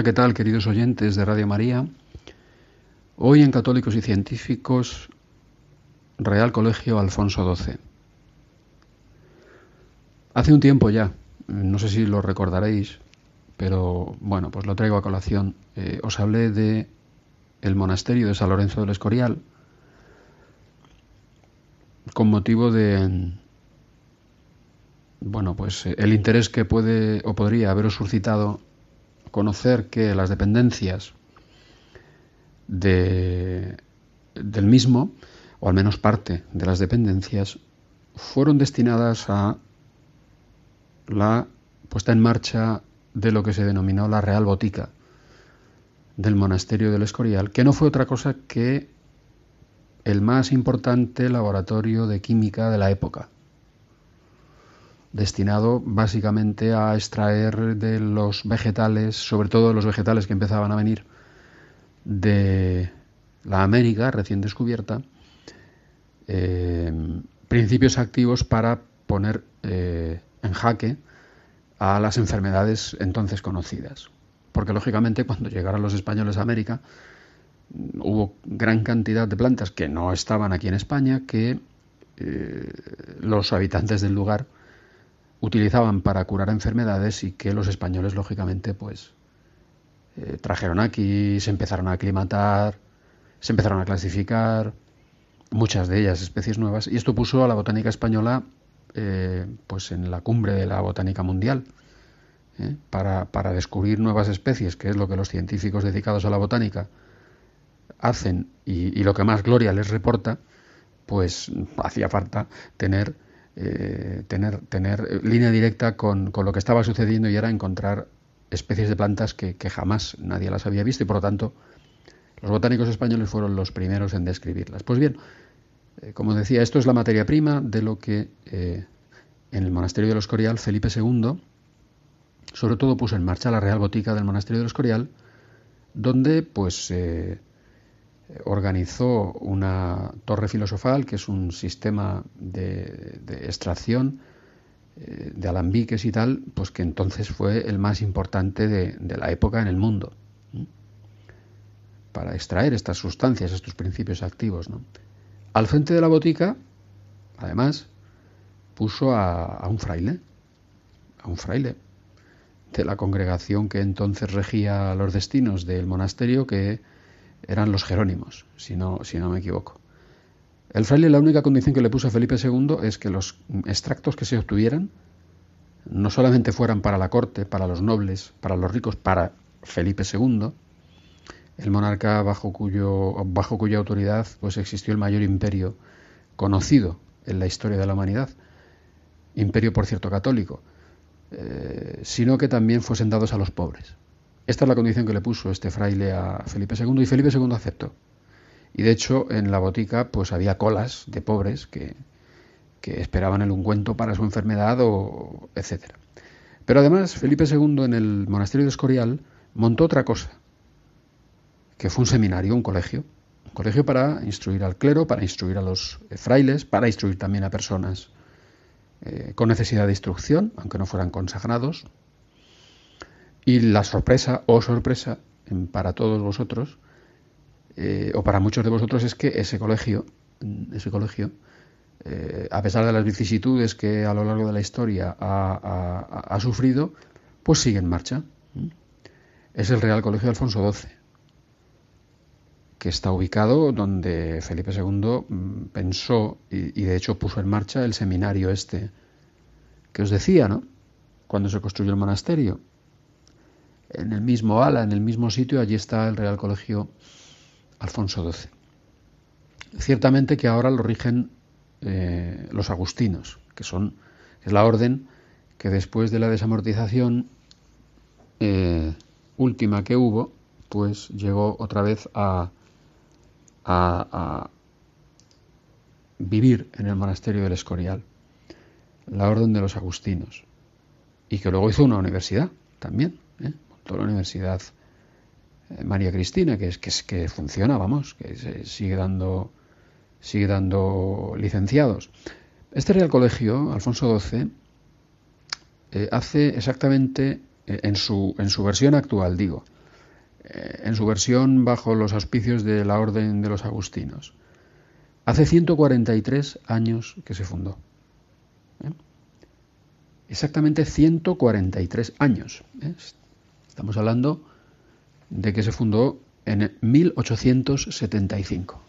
¿Qué tal, queridos oyentes de Radio María? Hoy en Católicos y Científicos, Real Colegio Alfonso XII. Hace un tiempo ya, no sé si lo recordaréis, pero bueno, pues lo traigo a colación. Eh, os hablé de el monasterio de San Lorenzo del Escorial, con motivo de bueno, pues el interés que puede o podría haberos suscitado conocer que las dependencias de, del mismo, o al menos parte de las dependencias, fueron destinadas a la puesta en marcha de lo que se denominó la Real Botica del monasterio del Escorial, que no fue otra cosa que el más importante laboratorio de química de la época, destinado básicamente a extraer de los vegetales, sobre todo de los vegetales que empezaban a venir de la América recién descubierta, eh, principios activos para poner eh, en jaque a las enfermedades entonces conocidas. Porque lógicamente cuando llegaron los españoles a América hubo gran cantidad de plantas que no estaban aquí en España que eh, los habitantes del lugar utilizaban para curar enfermedades y que los españoles lógicamente pues eh, trajeron aquí, se empezaron a aclimatar, se empezaron a clasificar, muchas de ellas especies nuevas, y esto puso a la botánica española eh, pues en la cumbre de la botánica mundial. ¿eh? Para, para, descubrir nuevas especies, que es lo que los científicos dedicados a la botánica hacen y, y lo que más gloria les reporta, pues hacía falta tener, eh, tener, tener línea directa con, con, lo que estaba sucediendo y era encontrar especies de plantas que, que, jamás nadie las había visto y por lo tanto los botánicos españoles fueron los primeros en describirlas. Pues bien, eh, como decía, esto es la materia prima de lo que eh, en el monasterio de los Escorial Felipe II sobre todo puso en marcha la Real Botica del monasterio de los Escorial, donde pues eh, organizó una torre filosofal, que es un sistema de, extracción eh, de alambiques y tal, pues que entonces fue el más importante de, la época en el mundo, para extraer estas sustancias, estos principios activos. ¿no? Al frente de la botica, además, puso a un fraile, a un fraile de la congregación que entonces regía los destinos del monasterio, que eran los jerónimos, si no, si no me equivoco. El fraile la única condición que le puso a Felipe II es que los extractos que se obtuvieran no solamente fueran para la corte, para los nobles, para los ricos, para Felipe II, el monarca bajo, cuyo, bajo cuya autoridad pues existió el mayor imperio conocido en la historia de la humanidad, imperio por cierto católico, eh, sino que también fuesen dados a los pobres. Esta es la condición que le puso este fraile a Felipe II y Felipe II aceptó. Y de hecho en la botica pues había colas de pobres que, que esperaban el ungüento para su enfermedad o etcétera. Pero además Felipe II en el monasterio de Escorial montó otra cosa, que fue un seminario, un colegio, un colegio para instruir al clero, para instruir a los frailes, para instruir también a personas eh, con necesidad de instrucción, aunque no fueran consagrados. Y la sorpresa, o oh sorpresa, para todos vosotros, eh, o para muchos de vosotros, es que ese colegio, ese colegio, eh, a pesar de las vicisitudes que a lo largo de la historia ha, sufrido, pues sigue en marcha. Es el Real Colegio de Alfonso XII, que está ubicado donde Felipe II pensó y, y, de hecho puso en marcha el seminario este que os decía, ¿no? Cuando se construyó el monasterio. En el mismo ala, en el mismo sitio, allí está el Real Colegio Alfonso XII. Ciertamente que ahora lo rigen eh, los agustinos, que son es la orden que después de la desamortización eh, última que hubo, pues llegó otra vez a, a, a, vivir en el monasterio del Escorial, la orden de los agustinos, y que luego hizo una universidad también, ¿eh? montó la universidad María Cristina, que es que, que funciona, vamos, que sigue dando sigue dando licenciados. Este Real Colegio, Alfonso XII, eh, hace exactamente eh, en, su, en su versión actual, digo, eh, en su versión bajo los auspicios de la Orden de los Agustinos, hace 143 años que se fundó. ¿eh? Exactamente 143 años. Estamos hablando de que se fundó en 1875.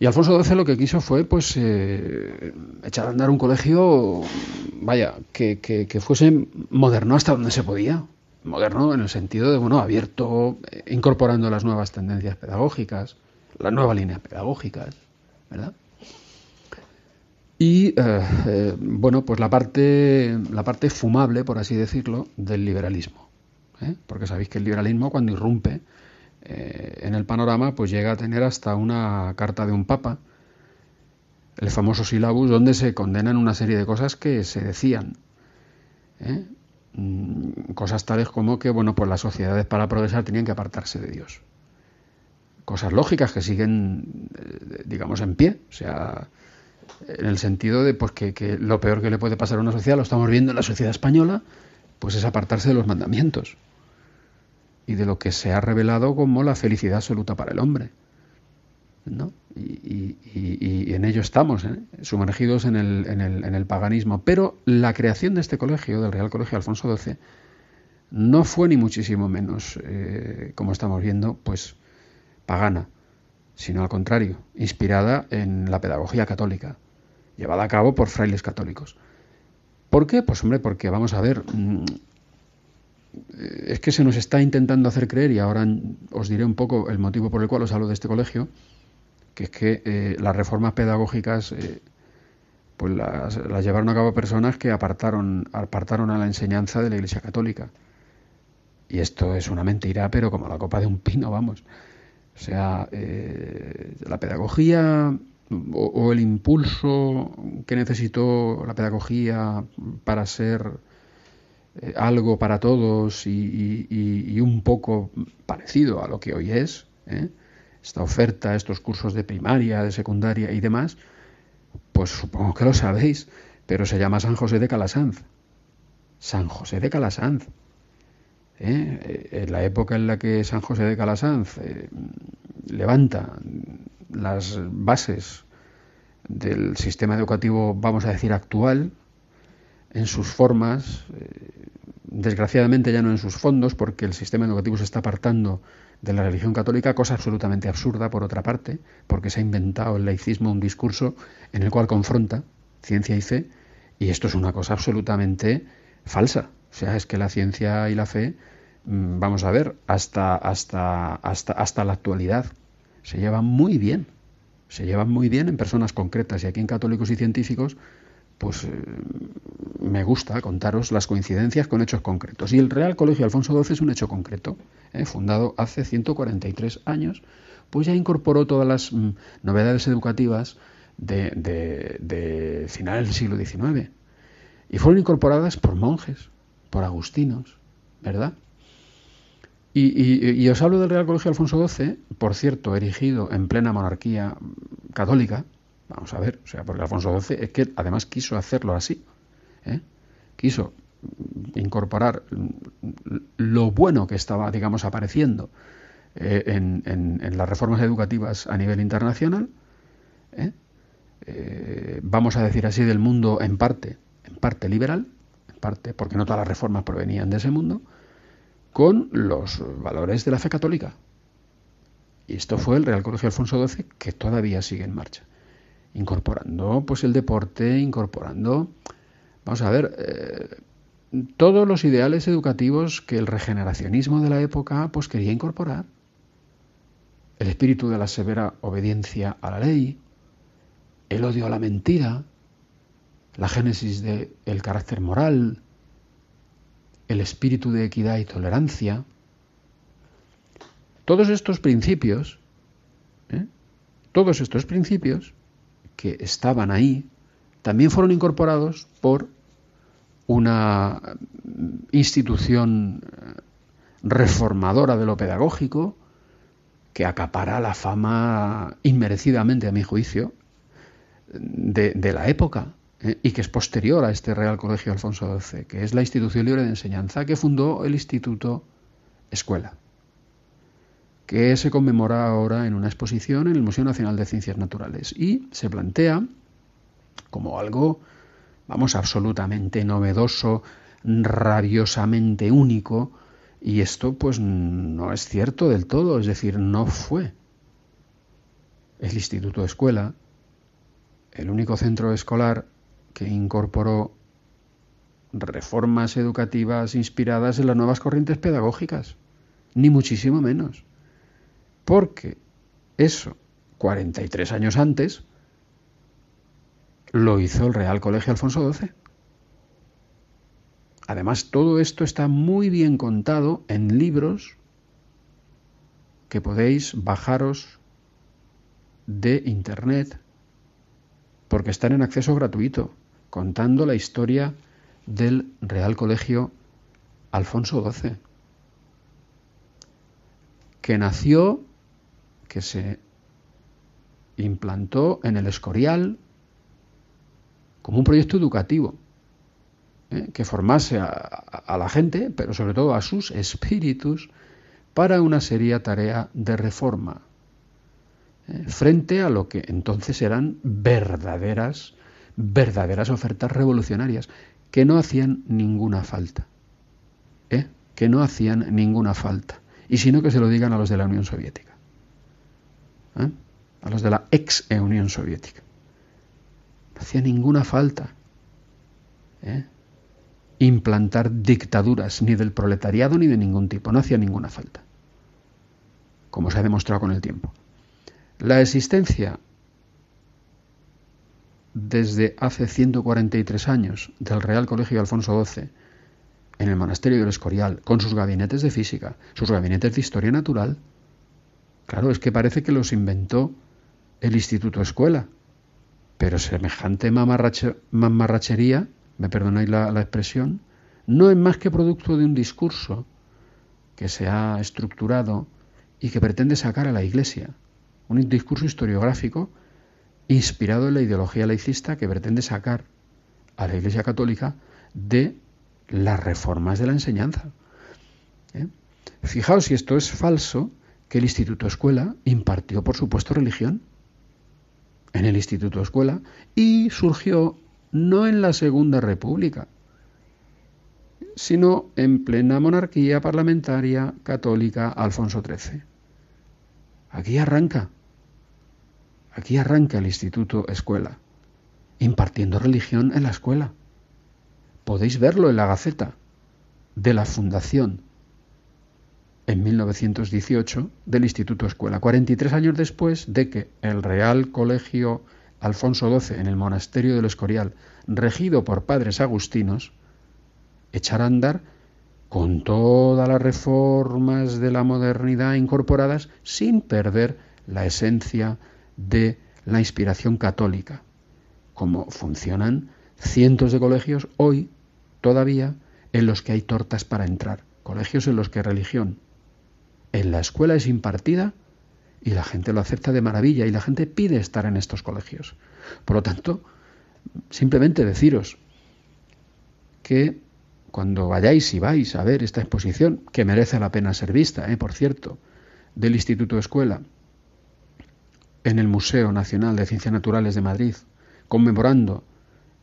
Y Alfonso XII lo que quiso fue pues eh, echar a andar un colegio, vaya, que, que, fuese moderno hasta donde se podía. Moderno en el sentido de, bueno, abierto, eh, incorporando las nuevas tendencias pedagógicas, las nuevas líneas pedagógicas, ¿verdad? Y, eh, bueno, pues la parte, la parte fumable, por así decirlo, del liberalismo. Porque sabéis que el liberalismo cuando irrumpe eh, en el panorama, pues llega a tener hasta una carta de un papa, el famoso sílabus, donde se condenan una serie de cosas que se decían. ¿eh? Mm, cosas tales como que, bueno, pues las sociedades para progresar tenían que apartarse de Dios. Cosas lógicas que siguen, eh, digamos, en pie. O sea, en el sentido de pues, que, lo peor que le puede pasar a una sociedad, lo estamos viendo en la sociedad española, pues es apartarse de los mandamientos y de lo que se ha revelado como la felicidad absoluta para el hombre. ¿no? Y, en ello estamos, ¿eh? sumergidos en el, en, el, en el, paganismo. Pero la creación de este colegio, del Real Colegio Alfonso XII, no fue ni muchísimo menos, eh, como estamos viendo, pues pagana, sino al contrario, inspirada en la pedagogía católica, llevada a cabo por frailes católicos. ¿Por qué? Pues hombre, porque vamos a ver, mm, eh, es que se nos está intentando hacer creer, y ahora os diré un poco el motivo por el cual os hablo de este colegio, que es que eh, las reformas pedagógicas eh, pues las, llevaron a cabo personas que apartaron, apartaron a la enseñanza de la Iglesia Católica. Y esto es una mentira, pero como la copa de un pino, vamos. Sea, la pedagogía o, el impulso que necesitó la pedagogía para ser eh, algo para todos y, un poco parecido a lo que hoy es, ¿eh? esta oferta, estos cursos de primaria, de secundaria y demás, pues supongo que lo sabéis, pero se llama San José de Calasanz. San José de Calasanz. ¿Eh? En la época en la que San José de Calasanz levanta las bases del sistema educativo, vamos a decir, actual, en sus formas, eh, desgraciadamente ya no en sus fondos, porque el sistema educativo se está apartando de la religión católica, cosa absolutamente absurda por otra parte, porque se ha inventado el laicismo un discurso en el cual confronta ciencia y fe, y esto es una cosa absolutamente falsa. O sea, es que la ciencia y la fe, mm, vamos a ver, hasta, hasta, hasta, hasta la actualidad se llevan muy bien. Se llevan muy bien en personas concretas y aquí en católicos y científicos pues eh, me gusta contaros las coincidencias con hechos concretos. Y el Real Colegio Alfonso XII es un hecho concreto, ¿eh? fundado hace 143 años, pues ya incorporó todas las mm, novedades educativas de, de, final del siglo XIX. Y fueron incorporadas por monjes, por agustinos, ¿verdad? Y, os hablo del Real Colegio Alfonso XII, por cierto, erigido en plena monarquía católica, Vamos a ver, o sea, porque Alfonso XII es que además quiso hacerlo así. ¿eh? Quiso incorporar lo bueno que estaba, digamos, apareciendo eh, en, las reformas educativas a nivel internacional. ¿eh? vamos a decir así, del mundo en parte, en parte liberal, parte, porque no todas las reformas provenían de ese mundo, con los valores de la fe católica. Y esto fue el Real Colegio Alfonso XII que todavía sigue en marcha incorporando pues el deporte, incorporando, vamos a ver, eh, todos los ideales educativos que el regeneracionismo de la época pues quería incorporar. El espíritu de la severa obediencia a la ley, el odio a la mentira, la génesis del carácter moral, el espíritu de equidad y tolerancia. Todos estos principios, ¿eh? todos estos principios que estaban ahí también fueron incorporados por una institución reformadora de lo pedagógico que acapara la fama inmerecidamente, a mi juicio, de, la época ¿eh? y que es posterior a este Real Colegio Alfonso XII, que es la institución libre de enseñanza que fundó el Instituto Escuela que se conmemora ahora en una exposición en el Museo Nacional de Ciencias Naturales y se plantea como algo, vamos, absolutamente novedoso, rabiosamente único, y esto pues no es cierto del todo, es decir, no fue el Instituto Escuela, el único centro escolar que incorporó reformas educativas inspiradas en las nuevas corrientes pedagógicas, ni muchísimo menos. Porque eso, 43 años antes, lo hizo el Real Colegio Alfonso XII. Además, todo esto está muy bien contado en libros que podéis bajaros de Internet porque están en acceso gratuito, contando la historia del Real Colegio Alfonso XII, que nació, que se implantó en el Escorial como un proyecto educativo ¿eh? que formase a, la gente, pero sobre todo a sus espíritus, para una seria tarea de reforma, ¿eh? frente a lo que entonces eran verdaderas, verdaderas ofertas revolucionarias, que no hacían ninguna falta. ¿eh? Que no hacían ninguna falta. Y sino que se lo digan a los de la Unión Soviética. A los de la ex Unión Soviética. No hacía ninguna falta. ¿eh? implantar dictaduras ni del proletariado ni de ningún tipo. No hacía ninguna falta, como se ha demostrado con el tiempo. La existencia desde hace 143 años del Real Colegio Alfonso XII en el monasterio del Escorial, con sus gabinetes de física, sus gabinetes de historia natural, claro, es que parece que los inventó el Instituto Escuela, pero semejante mamarrachería me perdonáis la, expresión, no es más que producto de un discurso que se ha estructurado y que pretende sacar a la Iglesia, un discurso historiográfico inspirado en la ideología laicista que pretende sacar a la Iglesia Católica de las reformas de la enseñanza. ¿Eh? Fijaos si esto es falso, que el Instituto Escuela impartió, por supuesto, religión en el Instituto Escuela y surgió no en la Segunda República, sino en plena monarquía parlamentaria católica Alfonso XIII. Aquí arranca, aquí arranca el Instituto Escuela, impartiendo religión en la escuela. Podéis verlo en la Gaceta de la Fundación en 1918 del Instituto Escuela, 43 años después de que el Real Colegio Alfonso XII en el monasterio del Escorial, regido por padres agustinos, echar a andar con todas las reformas de la modernidad incorporadas sin perder la esencia de la inspiración católica, como funcionan cientos de colegios hoy todavía en los que hay tortas para entrar, colegios en los que religión en la escuela es impartida y la gente lo acepta de maravilla y la gente pide estar en estos colegios. Por lo tanto, simplemente deciros que cuando vayáis y vais a ver esta exposición, que merece la pena ser vista, ¿eh? por cierto, del Instituto Escuela, en el Museo Nacional de Ciencias Naturales de Madrid, conmemorando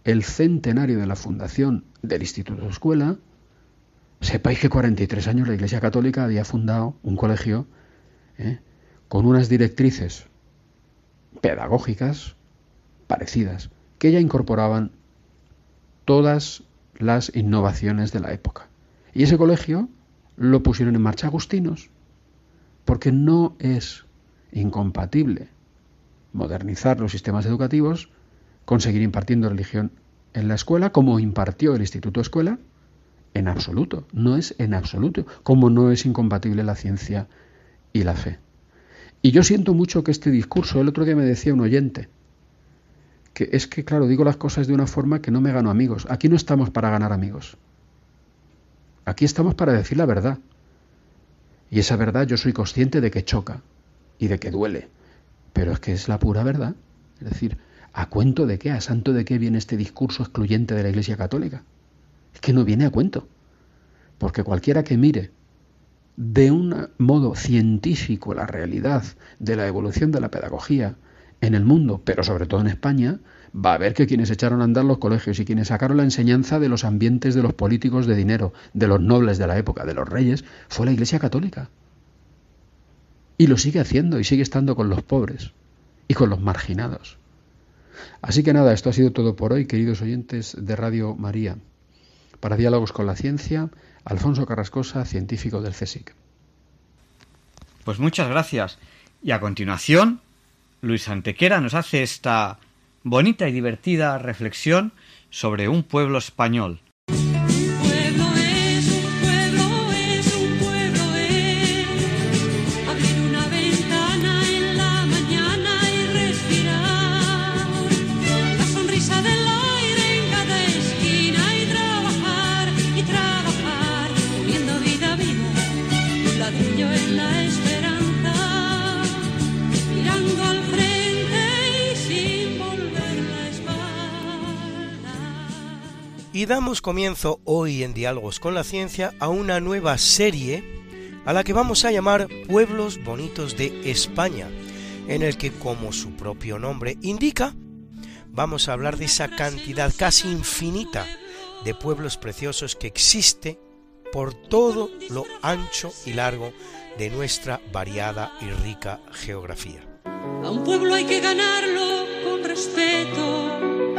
el centenario de la fundación del Instituto Escuela, sepáis que 43 años la Iglesia Católica había fundado un colegio ¿eh? con unas directrices pedagógicas parecidas, que ya incorporaban todas las innovaciones de la época. Y ese colegio lo pusieron en marcha agustinos, porque no es incompatible modernizar los sistemas educativos, conseguir impartiendo religión en la escuela, como impartió el Instituto Escuela, en absoluto, no es en absoluto, como no es incompatible la ciencia y la fe. Y yo siento mucho que este discurso, el otro día me decía un oyente, que es que, claro, digo las cosas de una forma que no me gano amigos. Aquí no estamos para ganar amigos. Aquí estamos para decir la verdad. Y esa verdad yo soy consciente de que choca y de que duele. Pero es que es la pura verdad. Es decir, ¿a cuento de qué, a santo de qué viene este discurso excluyente de la Iglesia Católica? Es que no viene a cuento. Porque cualquiera que mire de un modo científico la realidad de la evolución de la pedagogía en el mundo, pero sobre todo en España, va a ver que quienes echaron a andar los colegios y quienes sacaron la enseñanza de los ambientes de los políticos de dinero, de los nobles de la época, de los reyes, fue la Iglesia Católica. Y lo sigue haciendo y sigue estando con los pobres. y con los marginados. Así que nada, esto ha sido todo por hoy, queridos oyentes de Radio María. Para Diálogos con la Ciencia, Alfonso Carrascosa, científico del CSIC.
Pues muchas gracias. Y a continuación, Luis Antequera nos hace esta bonita y divertida reflexión sobre un pueblo español.
Y damos comienzo hoy en Diálogos con la Ciencia a una nueva serie a la que vamos a llamar Pueblos Bonitos de España, en el que, como su propio nombre indica, vamos a hablar de esa cantidad casi infinita de pueblos preciosos que existe por todo lo ancho y largo de nuestra variada y rica geografía.
A un pueblo hay que ganarlo con respeto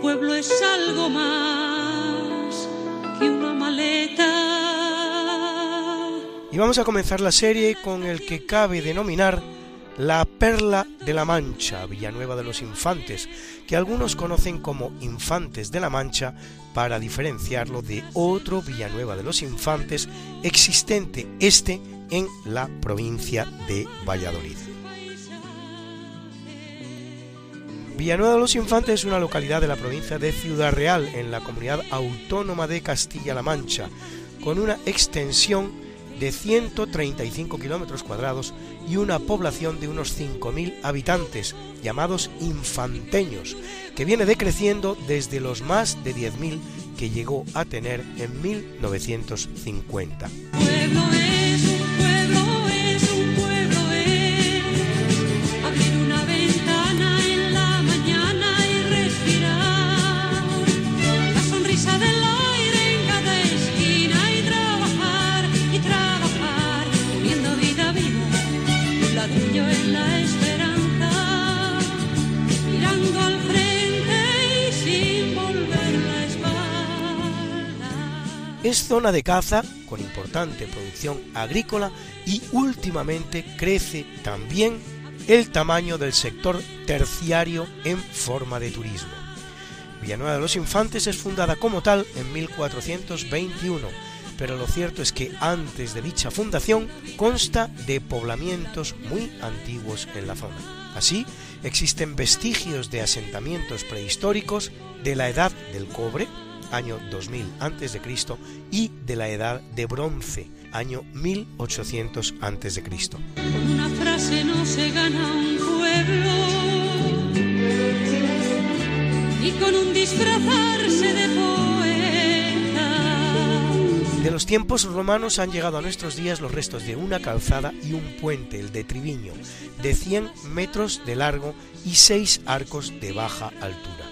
pueblo es algo más que una maleta.
Y vamos a comenzar la serie con el que cabe denominar la Perla de la Mancha, Villanueva de los Infantes, que algunos conocen como Infantes de la Mancha para diferenciarlo de otro Villanueva de los Infantes existente este en la provincia de Valladolid. Villanueva de los Infantes es una localidad de la provincia de Ciudad Real, en la comunidad autónoma de Castilla-La Mancha, con una extensión de 135 kilómetros cuadrados y una población de unos 5.000 habitantes, llamados infanteños, que viene decreciendo desde los más de 10.000 que llegó a tener en 1950. Es zona de caza con importante producción agrícola y últimamente crece también el tamaño del sector terciario en forma de turismo. Villanueva de los Infantes es fundada como tal en 1421, pero lo cierto es que antes de dicha fundación consta de poblamientos muy antiguos en la zona. Así, existen vestigios de asentamientos prehistóricos de la edad del cobre, año 2000 a.C., y de la Edad de Bronce, año 1800 a.C.
Con una frase no se gana un pueblo, y con un disfrazarse de poeta.
De los tiempos romanos han llegado a nuestros días los restos de una calzada y un puente, el de Triviño, de 100 metros de largo y 6 arcos de baja altura.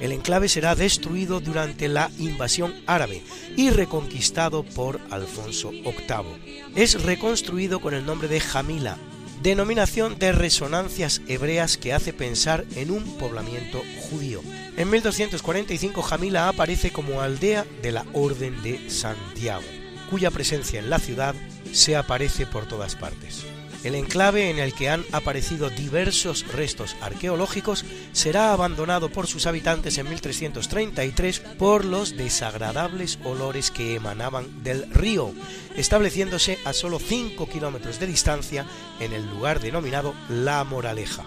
El enclave será destruido durante la invasión árabe y reconquistado por Alfonso VIII. Es reconstruido con el nombre de Jamila, denominación de resonancias hebreas que hace pensar en un poblamiento judío. En 1245 Jamila aparece como aldea de la Orden de Santiago, cuya presencia en la ciudad se aparece por todas partes. El enclave en el que han aparecido diversos restos arqueológicos será abandonado por sus habitantes en 1333 por los desagradables olores que emanaban del río, estableciéndose a solo 5 kilómetros de distancia en el lugar denominado La Moraleja.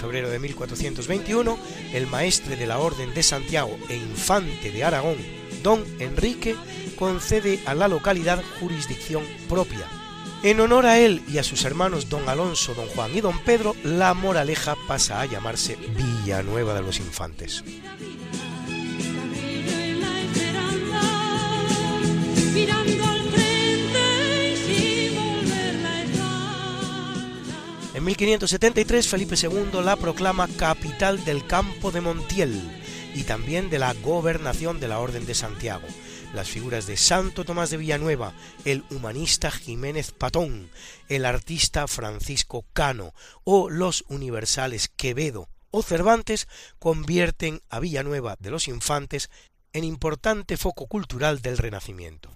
Febrero de 1421, el maestre de la Orden de Santiago e infante de Aragón, don Enrique, concede a la localidad jurisdicción propia, En honor a él y a sus hermanos don Alonso, don Juan y don Pedro, la moraleja pasa a llamarse Villanueva de los Infantes. En 1573 Felipe II la proclama capital del campo de Montiel y también de la gobernación de la Orden de Santiago las figuras de Santo Tomás de Villanueva, el humanista Jiménez Patón, el artista Francisco Cano o los universales Quevedo o Cervantes convierten a Villanueva de los Infantes en importante foco cultural del Renacimiento.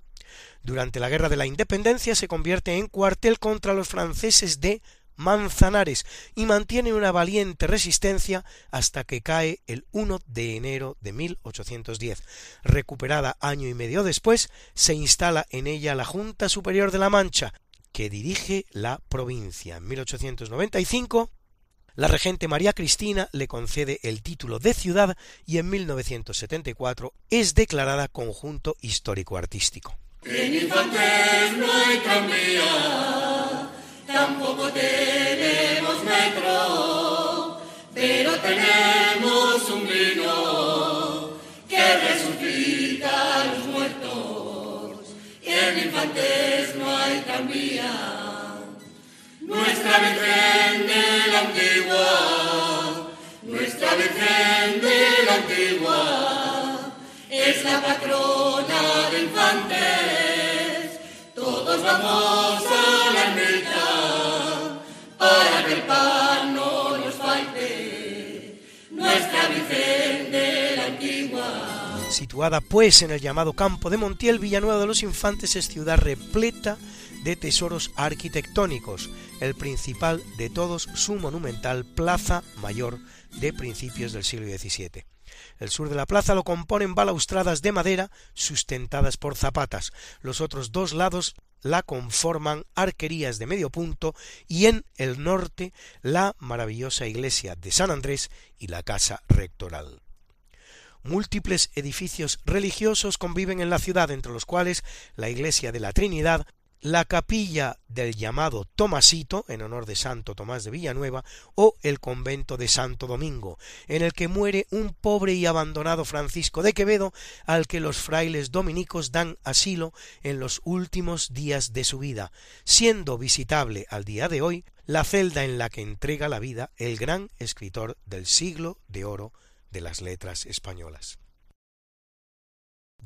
Durante la Guerra de la Independencia se convierte en cuartel contra los franceses de Manzanares y mantiene una valiente resistencia hasta que cae el 1 de enero de 1810. Recuperada año y medio después, se instala en ella la Junta Superior de la Mancha, que dirige la provincia. En 1895, la regente María Cristina le concede el título de ciudad y en 1974 es declarada conjunto histórico-artístico
tampoco tenemos metro, pero tenemos un vino que resucita a los muertos y en infantes no hay tranvía. Nuestra Virgen de la Antigua, nuestra Virgen de la Antigua, es la patrona de infantes. Todos vamos a la ermita De la Antigua.
Situada pues en el llamado campo de Montiel, Villanueva de los Infantes es ciudad repleta de tesoros arquitectónicos, el principal de todos su monumental Plaza Mayor de principios del siglo XVII. El sur de la plaza lo componen balaustradas de madera sustentadas por zapatas. Los otros dos lados la conforman arquerías de medio punto y en el norte la maravillosa iglesia de San Andrés y la casa rectoral. Múltiples edificios religiosos conviven en la ciudad, entre los cuales la iglesia de la Trinidad la capilla del llamado Tomasito, en honor de Santo Tomás de Villanueva, o el convento de Santo Domingo, en el que muere un pobre y abandonado Francisco de Quevedo, al que los frailes dominicos dan asilo en los últimos días de su vida, siendo visitable al día de hoy la celda en la que entrega la vida el gran escritor del siglo de oro de las letras españolas.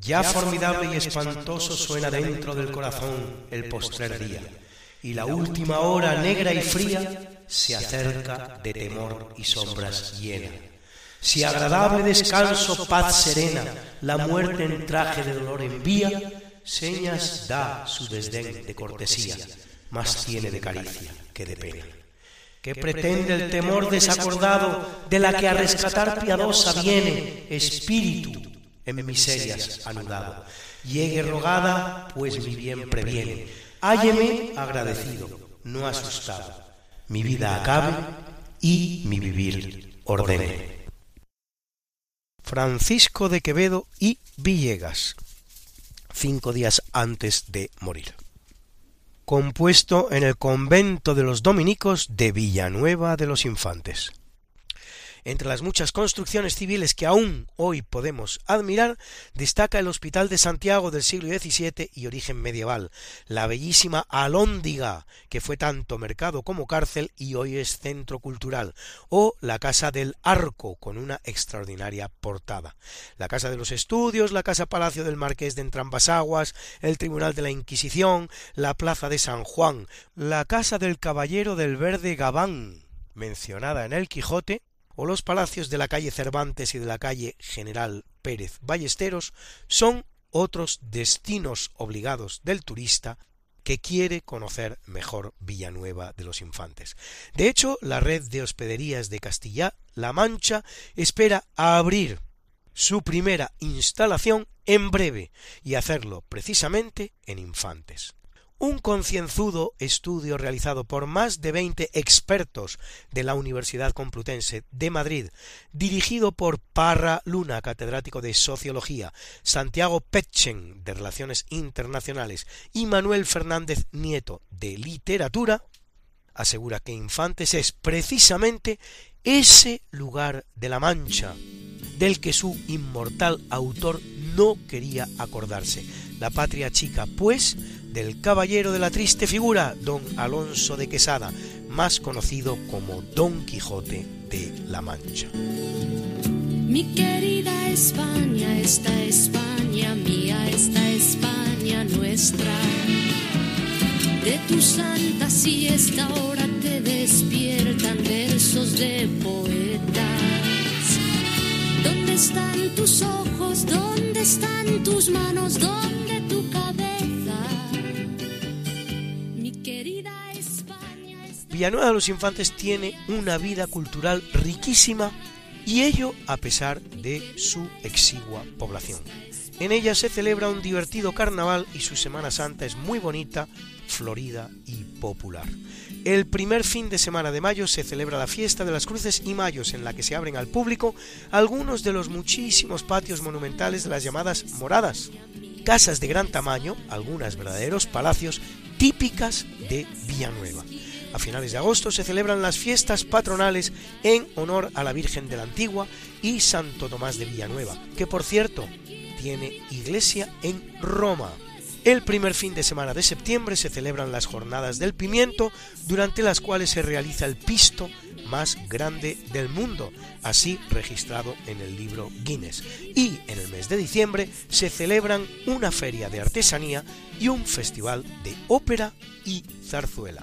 Ya formidable y espantoso suena dentro del corazón el postrer día, y la última hora negra y fría se acerca de temor y sombras llena. Si agradable descanso, paz serena, la muerte en traje de dolor envía, señas da su desdén de cortesía, más tiene de caricia que de pena. Que pretende el temor desacordado de la que a rescatar piadosa viene, espíritu en miserias anudado. Llegue rogada, pues mi bien previene. Hálleme agradecido, no asustado. Mi vida acabe y mi vivir ordene. Francisco de Quevedo y Villegas, cinco días antes de morir. Compuesto en el convento de los dominicos de Villanueva de los Infantes. Entre las muchas construcciones civiles que aún hoy podemos admirar, destaca el Hospital de Santiago del siglo XVII y origen medieval, la bellísima Alhóndiga, que fue tanto mercado como cárcel y hoy es centro cultural, o la Casa del Arco, con una extraordinaria portada. La Casa de los Estudios, la Casa Palacio del Marqués de Entrambasaguas, el Tribunal de la Inquisición, la Plaza de San Juan, la Casa del Caballero del Verde Gabán, mencionada en el Quijote, o los palacios de la calle Cervantes y de la calle General Pérez Ballesteros son otros destinos obligados del turista que quiere conocer mejor Villanueva de los Infantes. De hecho, la red de hospederías de Castilla-La Mancha espera abrir su primera instalación en breve y hacerlo precisamente en Infantes. Un concienzudo estudio realizado por más de 20 expertos de la Universidad Complutense de Madrid, dirigido por Parra Luna, catedrático de Sociología, Santiago Petchen, de Relaciones Internacionales, y Manuel Fernández Nieto, de Literatura, asegura que Infantes es precisamente ese lugar de la Mancha, del que su inmortal autor no quería acordarse. La patria chica, pues, del caballero de la triste figura, don Alonso de Quesada, más conocido como Don Quijote de la Mancha.
Mi querida España, esta España mía, esta España nuestra. De tu santa siesta ahora te despiertan versos de poetas. ¿Dónde están tus ojos? ¿Dónde están tus manos? ¿Dónde tu cabeza? Mi querida España.
Villanueva de los Infantes tiene una vida cultural riquísima y ello a pesar de su exigua población. En ella se celebra un divertido carnaval y su Semana Santa es muy bonita, florida y popular. El primer fin de semana de mayo se celebra la fiesta de las cruces y mayos en la que se abren al público algunos de los muchísimos patios monumentales de las llamadas moradas, casas de gran tamaño, algunas verdaderos palacios típicas de Villanueva. A finales de agosto se celebran las fiestas patronales en honor a la Virgen de la Antigua y Santo Tomás de Villanueva, que por cierto tiene iglesia en Roma. El primer fin de semana de septiembre se celebran las jornadas del pimiento, durante las cuales se realiza el pisto más grande del mundo, así registrado en el libro Guinness. Y en el mes de diciembre se celebran una feria de artesanía y un festival de ópera y zarzuela.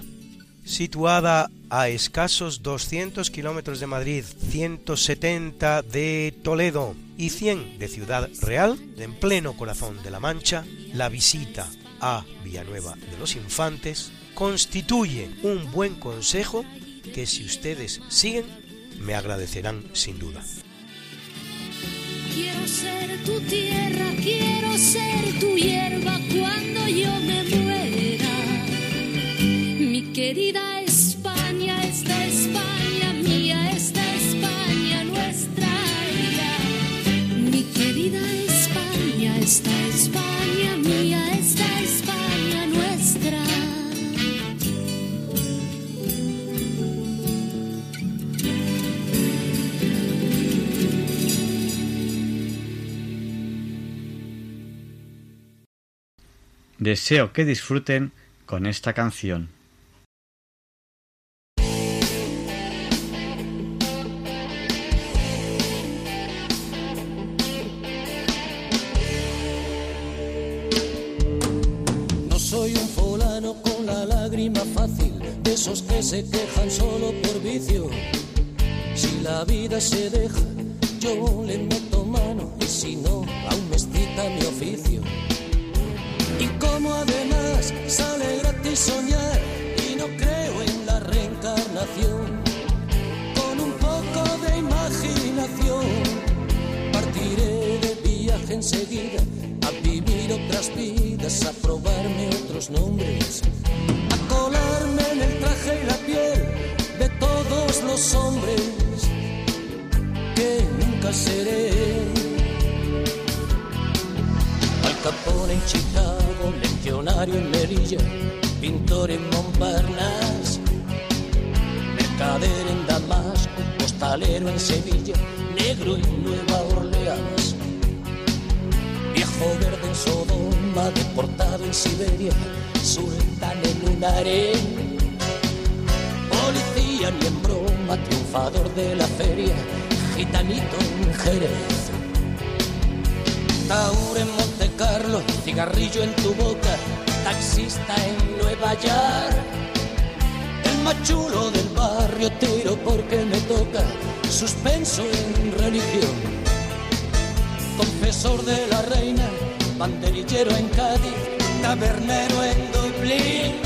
Situada a escasos 200 kilómetros de Madrid, 170 de Toledo y 100 de Ciudad Real, en pleno corazón de la Mancha, la visita a Villanueva de los Infantes constituye un buen consejo que si ustedes siguen me agradecerán sin duda.
Quiero ser tu tierra, quiero ser tu hierba cuando yo me muera. Querida España, esta España mía, esta España nuestra. Mi querida España, esta España mía, esta España nuestra.
Deseo que disfruten con esta canción.
Se quejan solo por vicio. Si la vida se deja, yo le meto mano y si no, aún me excita mi oficio. Y como además sale gratis soñar y no creo en la reencarnación, con un poco de imaginación partiré de viaje enseguida a vivir otras vidas, a probarme otros nombres, la piel de todos los hombres que nunca seré. Al en Chicago, legionario en Melilla, pintor en Montparnasse, mercader en Damasco, postalero en Sevilla, negro en Nueva Orleans, viejo verde en Sodoma, deportado en Siberia, sultán en un harén, policía ni en broma, triunfador de la feria, gitanito en Jerez. Taur en Monte Carlo, cigarrillo en tu boca, taxista en Nueva York. El machulo del barrio tiro porque me toca, suspenso en religión. Confesor de la reina, banderillero en Cádiz, tabernero en Dublín.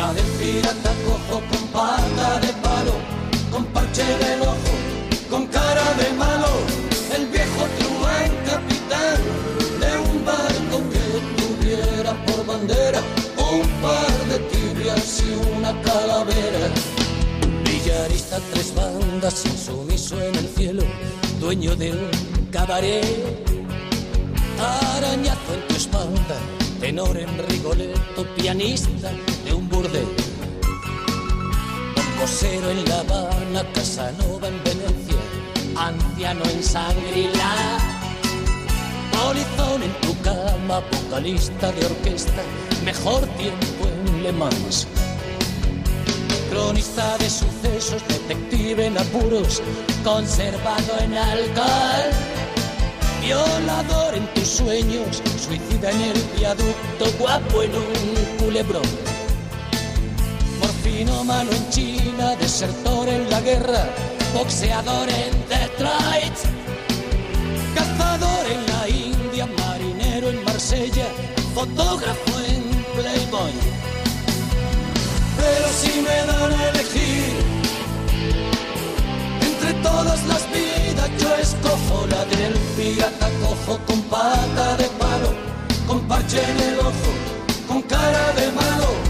La del pirata cojo con pata de palo, con parche el ojo, con cara de malo, el viejo truán capitán de un barco que tuviera por bandera un par de tibias y una calavera. Villarista tres bandas, insumiso en el cielo, dueño de un cabaret. Arañazo en tu espalda, tenor en Rigoletto, pianista Cosero en La Habana, Casanova en Venecia, anciano en Sangrila. Polizón en tu cama, vocalista de orquesta, mejor tiempo en Le Mans. Cronista de sucesos, detective en apuros, conservado en alcohol. Violador en tus sueños, suicida en el viaducto, guapo en un culebrón. Morfinómano en China, desertor en la guerra, boxeador en Detroit. Cazador en la India, marinero en Marsella, fotógrafo en Playboy. Pero si me dan a elegir entre todas las vidas, yo escojo la del pirata cojo con pata de palo, con parche en el ojo, con cara de malo,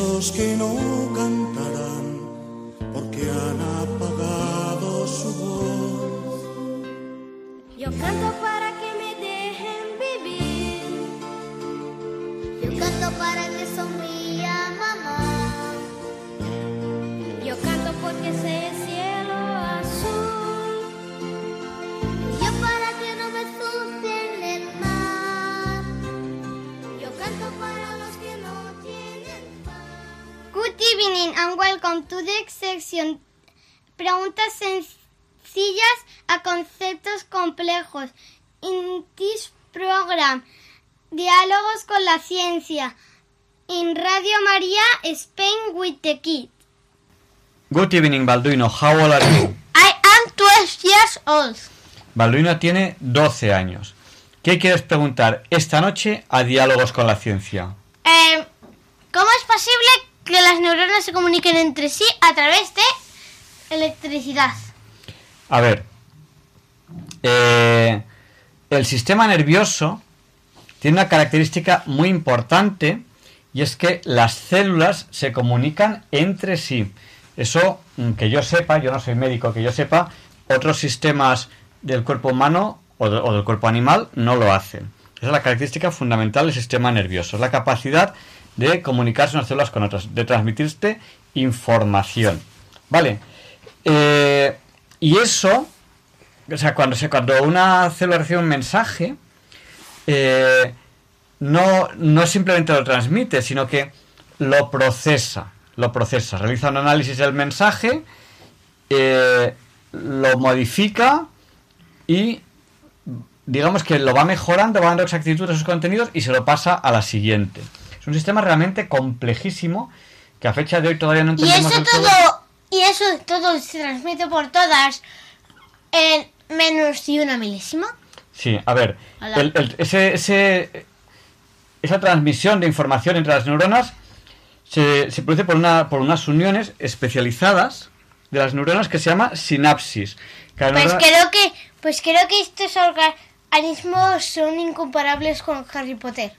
Esos que
Preguntas sencillas a conceptos complejos. In this program, Diálogos con la ciencia. In Radio María, Spain with the Kid.
Good evening, Balduino. How old are you?
I am 12 years old.
Balduino tiene 12 años. ¿Qué quieres preguntar esta noche a Diálogos con la Ciencia?
Eh, ¿Cómo es posible que las neuronas se comuniquen entre sí a través de electricidad?
A ver, eh, el sistema nervioso tiene una característica muy importante y es que las células se comunican entre sí. Eso, mm, que yo sepa, yo no soy médico, que yo sepa, otros sistemas del cuerpo humano o, o del cuerpo animal no lo hacen. Esa es la característica fundamental del sistema nervioso, es la capacidad de comunicarse unas células con otras, de transmitirte información. ¿Vale? Eh, y eso, o sea, cuando, se, cuando una célula recibe un mensaje, eh, no, no simplemente lo transmite, sino que lo procesa, lo procesa, realiza un análisis del mensaje, eh, lo modifica y digamos que lo va mejorando, va dando exactitud a sus contenidos y se lo pasa a la siguiente. Es un sistema realmente complejísimo que a fecha de hoy todavía no
Y
entendemos
eso
del todo.
todo, y eso todo se transmite por todas en menos de una milésima.
Sí, a ver, el- el- ese, ese- esa transmisión de información entre las neuronas se, se produce por, una, por unas uniones especializadas de las neuronas que se llama sinapsis. Cada
Pues
neurona-
creo que, pues creo que estos organismos son incomparables con Harry Potter.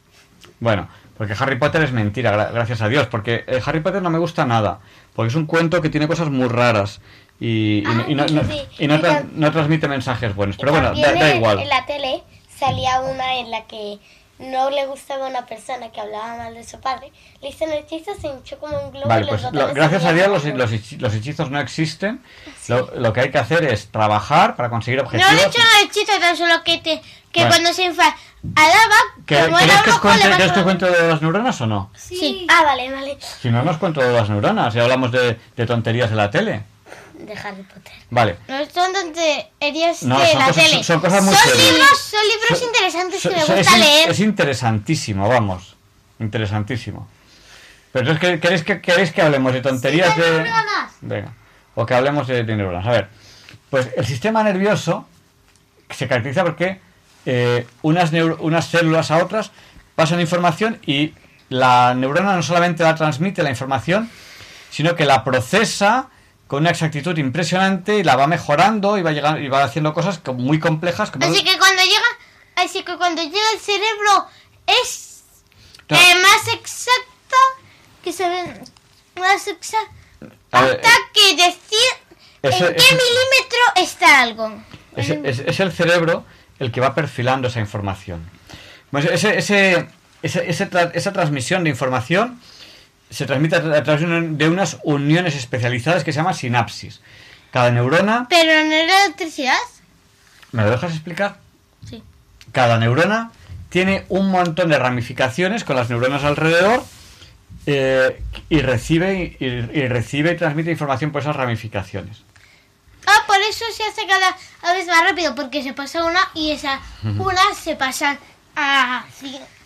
Bueno, porque Harry Potter es mentira, gra- gracias a Dios, porque eh, Harry Potter no me gusta nada, porque es un cuento que tiene cosas muy raras y, y no- y no, no-
sí.
y no
Y
tra-
tam-
no transmite mensajes buenos. Pero bueno, da, da igual.
En la tele salía una en la que no le gustaba a una persona que hablaba mal de su padre. Le hizo un hechizo, se hinchó como un globo.
Vale,
y los
pues lo- gracias a Dios los, los los hechizos no existen. Lo, lo que hay que hacer es trabajar para conseguir
No
objetivos.
le he hecho un hechizo tan solo que te que
Bueno.
cuando se enfadaba,
¿Que-
como
¿Queréis
era
que os cuente, queréis que os cuente de las neuronas o no?
Sí.
Ah, vale, vale.
Si no, no os cuento de las neuronas y hablamos de, de tonterías de la tele.
De Harry Potter.
Vale.
No son tonterías
No,
de
son
la
cosas-
tele.
son- cosas muy
Son libros, son libros
Son-
interesantes que me gusta
es,
leer.
es interesantísimo, vamos. Interesantísimo. Pero entonces, ¿qué- ¿queréis que, queréis que hablemos de tonterías
de.
Venga. O que hablemos de, de neuronas. A ver. Pues el sistema nervioso se caracteriza porque eh, unas, neur- unas células a otras pasan información y la neurona no solamente la transmite la información, sino que la procesa con una exactitud impresionante y la va mejorando y va, llegando, y va haciendo cosas co- muy complejas. Como
Así que cuando llega, así que cuando llega el cerebro es eh, más exacta que se ve más exacta
A ver,
que decir en qué milímetro está algo.
Es, es- es el cerebro el que va perfilando esa información. Pues ese, ese- ese- ese tra- esa transmisión de información se transmite a tra- a través de un- de unas uniones especializadas que se llaman sinapsis. Cada neurona...
Pero no era electricidad.
¿Me lo dejas explicar?
Sí.
Cada neurona tiene un montón de ramificaciones con las neuronas alrededor eh, y, recibe, y, y recibe y transmite información por esas ramificaciones.
Ah, por eso se hace cada vez más rápido, porque se pasa una y esa una se pasa a,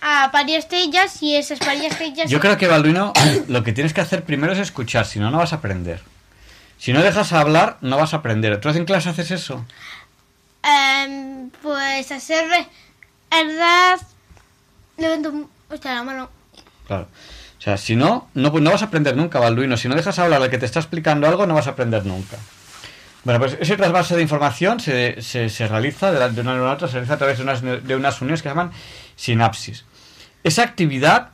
a varias estrellas y esas varias estrellas...
Yo creo que, Balduino, lo que tienes que hacer primero es escuchar, si no, no vas a aprender. Si no dejas hablar, no vas a aprender. ¿Tú en clase haces eso?
Em, pues hacer verdad... Levanto un- hostia, la mano.
Claro. O sea, si no, no, pues no vas a aprender nunca, Balduino. Si no dejas hablar al que te está explicando algo, no vas a aprender nunca. Bueno, pues ese trasvase de información se, se, se realiza de, la- de una a otra, se realiza a través de unas, de unas uniones que se llaman sinapsis. Esa actividad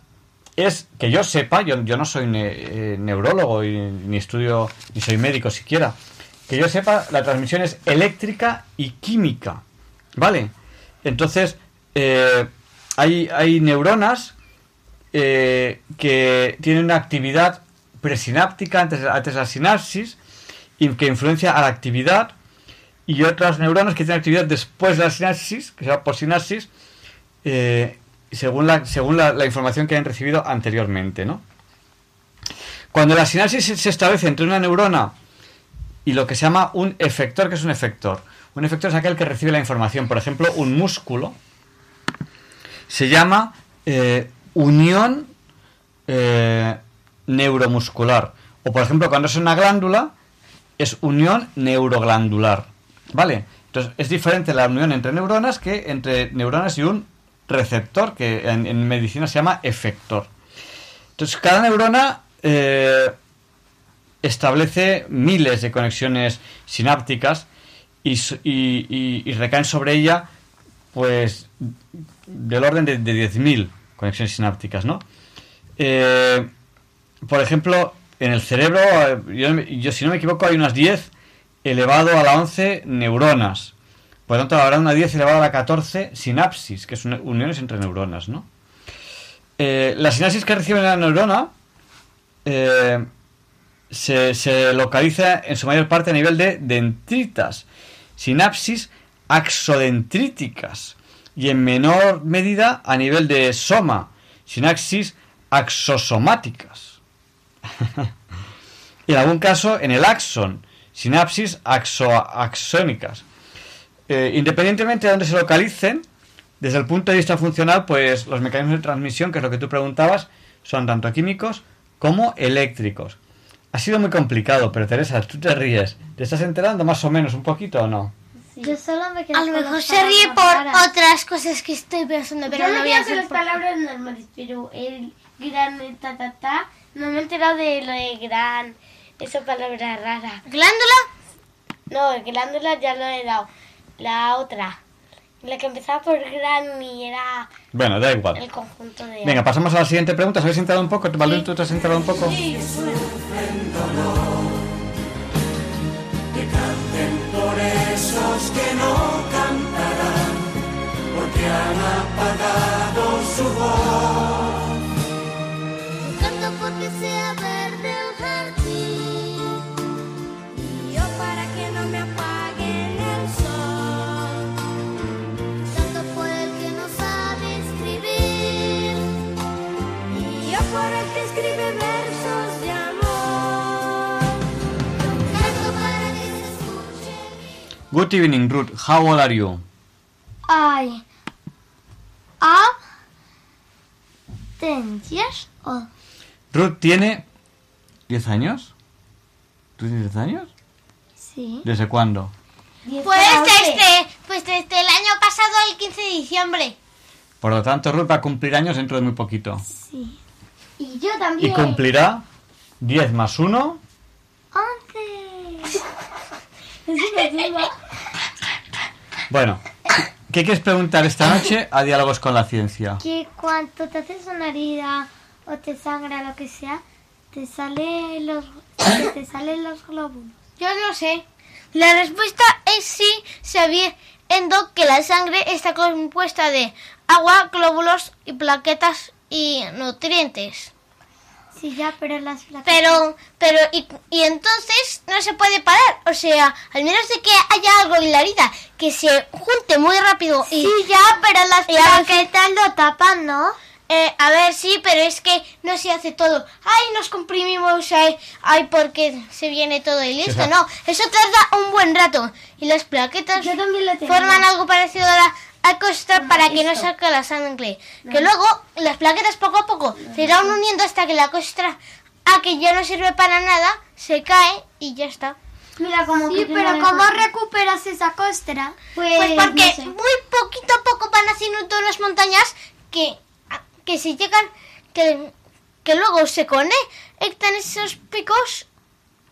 es, que yo sepa, yo, yo no soy eh, neurólogo y, ni estudio, ni soy médico siquiera, que yo sepa, la transmisión es eléctrica y química, ¿vale? Entonces, eh, hay, hay neuronas eh, que tienen una actividad presináptica antes, antes de la sinapsis y que influencia a la actividad y otras neuronas que tienen actividad después de la sinapsis, que se llama possinapsis, eh, según, la, según la, información que hayan recibido anteriormente, ¿no? Cuando la sinapsis se- se establece entre una neurona y lo que se llama un efector, que es un efector. Un efector es aquel que recibe la información. Por ejemplo, un músculo se llama eh, unión eh, neuromuscular. O por ejemplo, cuando es una glándula, es unión neuroglandular. ¿Vale? Entonces, es diferente la unión entre neuronas que entre neuronas y un receptor, que en, medicina se llama efector. Entonces, cada neurona eh, establece miles de conexiones sinápticas y- y recaen sobre ella, pues, del orden de, de 10.000 conexiones sinápticas, ¿no? Eh, por ejemplo, en el cerebro, eh, yo, yo, si no me equivoco, hay unas 10 elevado a la 11 neuronas. Por lo tanto, habrá una 10 elevado a la 14 sinapsis, que son uniones entre neuronas. Eh, la sinapsis que recibe la neurona eh, se, se localiza en su mayor parte a nivel de dendritas, sinapsis axodendríticas y en menor medida a nivel de soma, sinapsis axosomáticas. y en algún caso en el axón, sinapsis axo- axónicas. Eh, independientemente de dónde se localicen, desde el punto de vista funcional, pues los mecanismos de transmisión, que es lo que tú preguntabas, son tanto químicos como eléctricos. Ha sido muy complicado, pero Teresa, tú te ríes. ¿Te estás enterando más o menos un poquito o no?
Yo solo me quedo
A lo mejor se ríe por
raras.
otras cosas que estoy pensando, pero
Yo
no voy a hacer
las
por-
palabras normales, pero el gran ta ta ta, no me he enterado de lo de gran, esa palabra rara.
¿Glándula?
No, el glándula ya lo he dado. La otra, la que empezaba por gran y era
Bueno, da igual.
el conjunto de...
Venga, pasamos a la siguiente pregunta. ¿Os habéis enterado un poco? Valdés, ¿tú te has enterado un poco?
Que canten por esos que no cantarán, porque han apagado su voz.
Canto porque sea
Good evening, Ruth. How old are you?
I am ten years old.
Ruth tiene 10 años. ¿Tú tienes 10 años?
Sí.
¿Desde cuándo?
Pues desde, pues desde el año pasado, el 15 de diciembre.
Por lo tanto, Ruth va a cumplir años dentro de muy poquito.
Sí. Y yo
Y
también.
cumplirá 10 más 1.
Once.
Bueno, ¿qué quieres preguntar esta noche a Diálogos con la Ciencia?
que cuando te haces una herida o te sangra lo que sea, te sale los te salen los glóbulos.
Yo no sé. La respuesta es sí, sabiendo que la sangre está compuesta de agua, glóbulos y plaquetas y nutrientes.
Sí, ya, pero las plaquetas.
Pero, pero, y, y entonces no se puede parar. O sea, al menos de que haya algo en la herida que se junte muy rápido y...
Sí, ya, pero las plaquetas lo tapan, ¿no?
Eh, a ver, sí, pero es que no se hace todo. Ay, nos comprimimos, ay, ay, porque se viene todo y listo. No, eso tarda un buen rato. Y las plaquetas
Yo también lo tengo.
forman algo parecido a la a costa para que no salga la sangre. Que luego las plaquetas poco a poco se irán uniendo hasta que la costra, a que ya no sirve para nada, se cae y ya está.
Mira, como
Sí, pero ¿cómo
¿cómo recuperas esa costra?
Pues, porque muy poquito a poco van haciendo todas las montañas que, que si llegan, que, que luego se conectan esos picos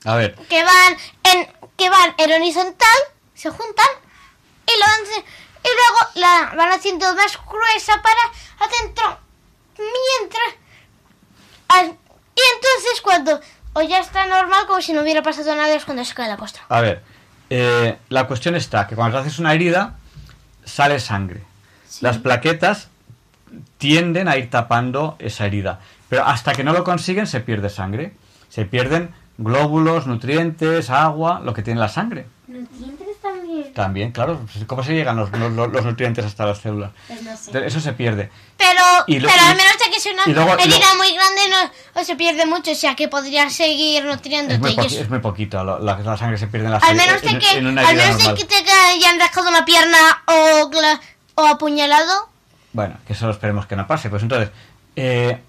A ver,
que van en que van en horizontal, se juntan y lo van, y luego la van haciendo más gruesa para adentro. Mientras y entonces cuando o ya está normal como si no hubiera pasado nada es cuando se cae la costra.
a ver. eh, la cuestión está que cuando te haces una herida, sale sangre. Las plaquetas tienden a ir tapando esa herida. Pero hasta que no lo consiguen, se pierde sangre. Se pierden glóbulos, nutrientes, agua, lo que tiene la sangre.
Nutrientes también.
También, claro. ¿Cómo se llegan los, los- los nutrientes hasta las células?
Pues no sé.
Entonces, Eso se pierde.
Pero,
Y lo-
pero al menos de que sea una
luego-
herida muy grande no, no se pierde mucho, o sea que podría seguir nutriéndote.
Es muy, es muy poquito. lo- la, la sangre se pierde en la
Al menos de que,
en una
al
herida
menos de
normal.
que te hayan dejado una pierna o, o apuñalado.
Bueno, que eso esperemos que no pase. Pues entonces, eh,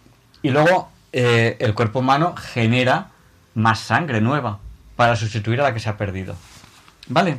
y luego eh, el cuerpo humano genera más sangre nueva para sustituir a la que se ha perdido. ¿Vale?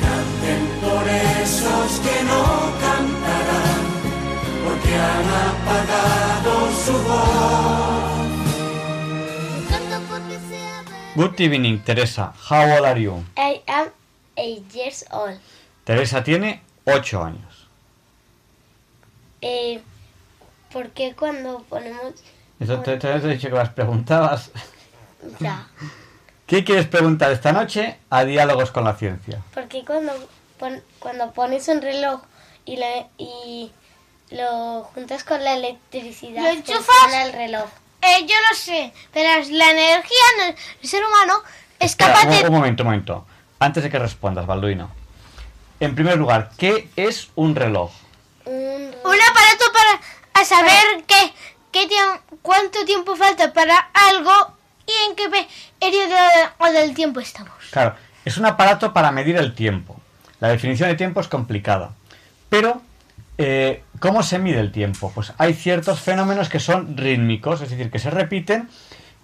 canten por esos que no cantarán, porque han apagado su voz.
Good evening, Teresa. How old are you?
I am eight years old.
Teresa tiene 8 años.
Eh, ¿Por qué cuando ponemos
Eso te, te he dicho que las preguntabas.
Ya.
¿Qué quieres preguntar esta noche a Diálogos con la Ciencia?
Porque cuando, pon- cuando pones un reloj y, la- y lo juntas con la electricidad,
¿Lo enchufas?
el reloj.
Eh, yo lo sé, pero la energía en el, el ser humano es
Espera,
capaz
un, un
de...
momento, un momento. Antes de que respondas, Balduino. En primer lugar, ¿qué es un reloj?
Un,
Un aparato para a saber qué, qué tiemp- cuánto tiempo falta para algo y en qué periodo de- del tiempo estamos.
Claro, es un aparato para medir el tiempo. La definición de tiempo es complicada. Pero, eh, ¿cómo se mide el tiempo? Pues hay ciertos fenómenos que son rítmicos, es decir, que se repiten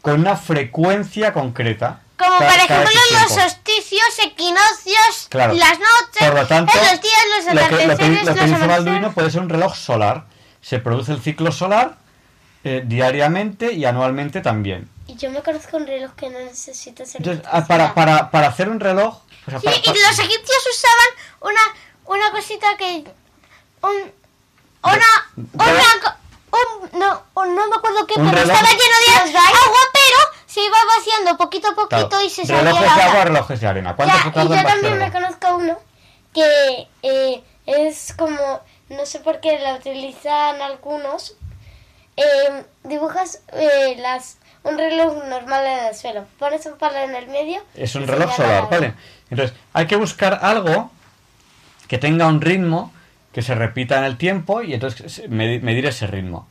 con una frecuencia concreta.
Como
cada-
por ejemplo los solsticios, equinoccios,
Claro.
las noches,
Por lo tanto,
los días, los
lo que, lo que-
atardeceres,
lo que. Balduino puede ser un reloj solar. Se produce el ciclo solar eh, diariamente y anualmente también.
Yo me conozco un reloj que no necesita ser
Entonces, ah, para, para, para hacer un reloj... o sea,
Sí,
para-
y los egipcios usaban una, una cosita que... Un, una... un- no, un- no me acuerdo qué, pero
reloj.
estaba lleno de agua, pero se iba vaciando poquito a poquito
claro,
y se salía
relojes
la
de agua, relojes de arena. ¿Cuánto
Ya, y yo también me conozco uno que eh, es como, no sé por qué la utilizan algunos, eh, dibujas eh, las un reloj normal en el suelo, pones un palo en el medio.
Es un reloj solar,
la-
¿vale? Entonces, hay que buscar algo que tenga un ritmo que se repita en el tiempo y entonces medir ese ritmo.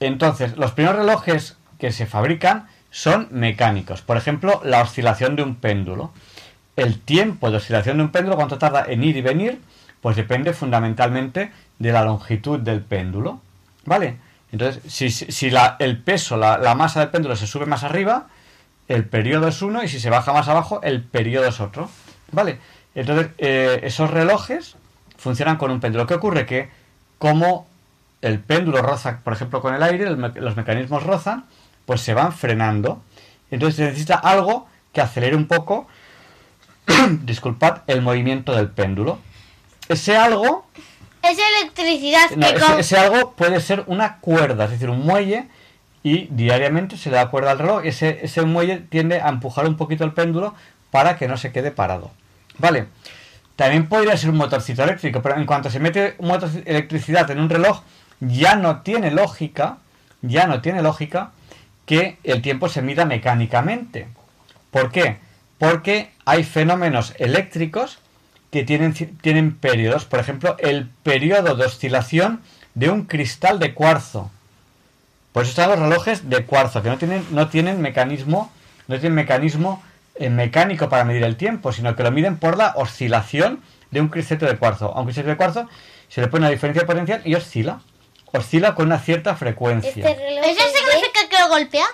Entonces, los primeros relojes que se fabrican son mecánicos. Por ejemplo, la oscilación de un péndulo. El tiempo de oscilación de un péndulo, cuánto tarda en ir y venir, pues depende fundamentalmente de la longitud del péndulo. ¿Vale? Entonces, si, el peso, la, masa del péndulo se sube más arriba, el periodo es uno y si se baja más abajo, el periodo es otro. ¿Vale? Entonces, eh, esos relojes funcionan con un péndulo. ¿Qué ocurre? Que como el péndulo roza, por ejemplo, con el aire, los mecanismos rozan, pues se van frenando. Entonces se necesita algo que acelere un poco, disculpad, el movimiento del péndulo. Ese algo
Es electricidad
no,
que
ese,
con-
ese algo puede ser una cuerda, es decir, un muelle, y diariamente se le da cuerda al reloj, y ese, ese muelle tiende a empujar un poquito el péndulo para que no se quede parado. ¿Vale? También podría ser un motorcito eléctrico, pero en cuanto se mete motor electricidad en un reloj, ya no tiene lógica, ya no tiene lógica que el tiempo se mida mecánicamente. ¿Por qué? Porque hay fenómenos eléctricos que tienen, tienen periodos. Por ejemplo, el periodo de oscilación de un cristal de cuarzo. Por eso están los relojes de cuarzo, que no tienen, no tienen mecanismo, no tienen mecanismo eh, mecánico para medir el tiempo, sino que lo miden por la oscilación de un cristalito de cuarzo. A un cristalito de cuarzo se le pone una diferencia de potencial y oscila. Oscila con una cierta frecuencia.
Este
¿Eso
es de-
significa que lo golpea?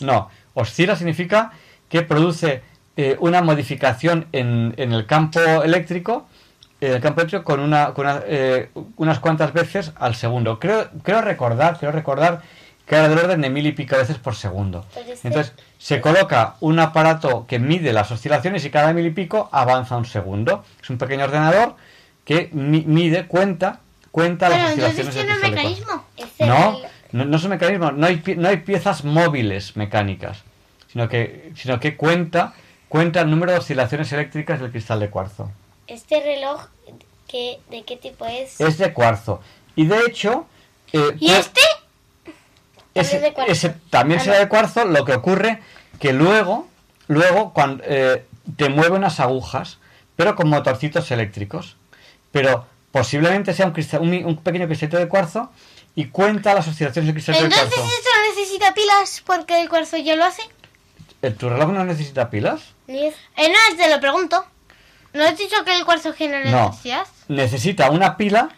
No, oscila significa que produce eh, una modificación en, en el campo eléctrico, en el campo eléctrico con, una, con una, eh, unas cuantas veces al segundo. Creo, creo recordar, creo recordar que era del orden de mil y pico veces por segundo. Entonces se coloca un aparato que mide las oscilaciones y cada mil y pico avanza un segundo. Es un pequeño ordenador que mi- mide, cuenta, cuenta
Pero
las
entonces
oscilaciones del
tiene un mecanismo.
No, no, no son mecanismos, no hay, no hay piezas móviles mecánicas, sino que, sino que cuenta, cuenta el número de oscilaciones eléctricas del cristal de cuarzo.
Este reloj, ¿qué, ¿de qué tipo es?
Es de cuarzo. Y de hecho, eh,
¿Y
pues,
este?
ese,
de cuarzo.
ese también
Ah,
será
no.
de cuarzo, lo que ocurre que luego, luego cuando, eh, te mueve unas agujas, pero con motorcitos eléctricos. Pero posiblemente sea un, cristal, un, pequeño cristalito de cuarzo y cuenta las oscilaciones del cristal de
Entonces
cuarzo.
esto no necesita pilas porque el cuarzo ya lo hace.
¿El- ¿Tu reloj no necesita pilas?
Eh, no, te lo pregunto. ¿No has dicho que el cuarzo genera
No.
electricidad?
necesita una pila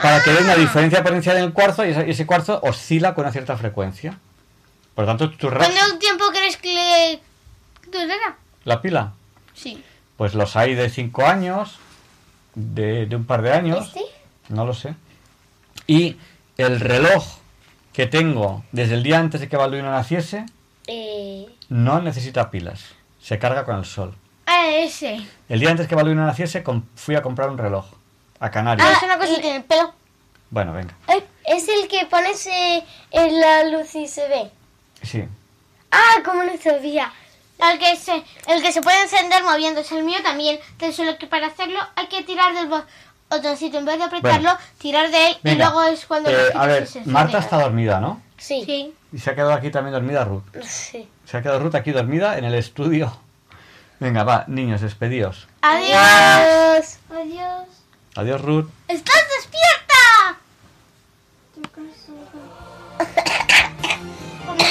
para que
Ah.
una diferencia potencial en el cuarzo y ese, cuarzo oscila con una cierta frecuencia. Por lo tanto, tu reloj,
¿Cuánto tiempo crees que le durará?
la pila,
Sí.
pues los hay de 5 años, de, de un par de años,
¿Este?
no lo sé. Y el reloj que tengo desde el día antes de que Balduino naciese
Eh,
no necesita pilas, se carga con el sol.
Ah, ese.
El día antes que Balduino naciese com- fui a comprar un reloj a Canarias.
Ah, es una cosa que tiene el pelo.
Bueno, venga.
es el que pones eh, en la luz y se ve.
Sí.
Ah, como no sabía.
El que se, el que se puede encender moviéndose, el mío también. Entonces, solo que para hacerlo hay que tirar del botoncito. En vez de apretarlo,
Bueno.
tirar de él y
Venga.
luego es cuando lo
Eh, a ver,
se.
Marta está dormida, ¿no?
Sí.
Sí.
Y se ha quedado aquí también dormida Ruth.
Sí.
Se ha quedado Ruth aquí dormida en el estudio. Venga, va, niños, despedíos.
Adiós. Adiós.
Adiós, Ruth.
¡Estás despierta!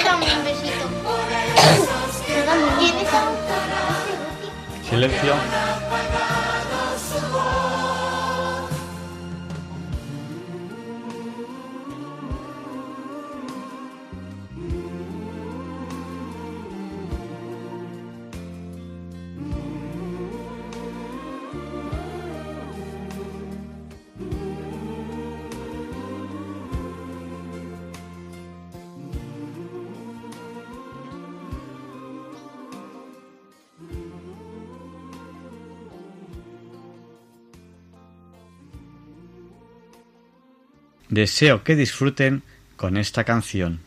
Dame un besito.
Silencio. Deseo que disfruten con esta canción.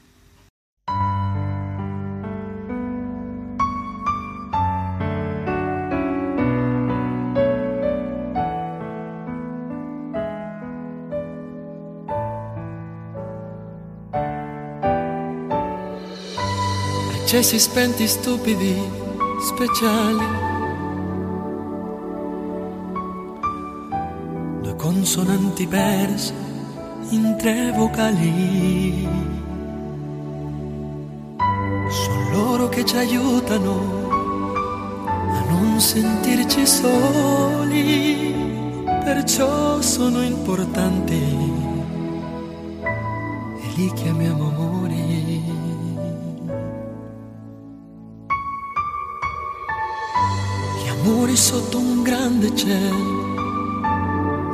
accesi spenti stupidi, speciali. Due consonanti perse in tre vocali. Sono loro che ci aiutano a non sentirci soli, perciò sono importanti e li chiamiamo amori. Gli amori sotto un grande cielo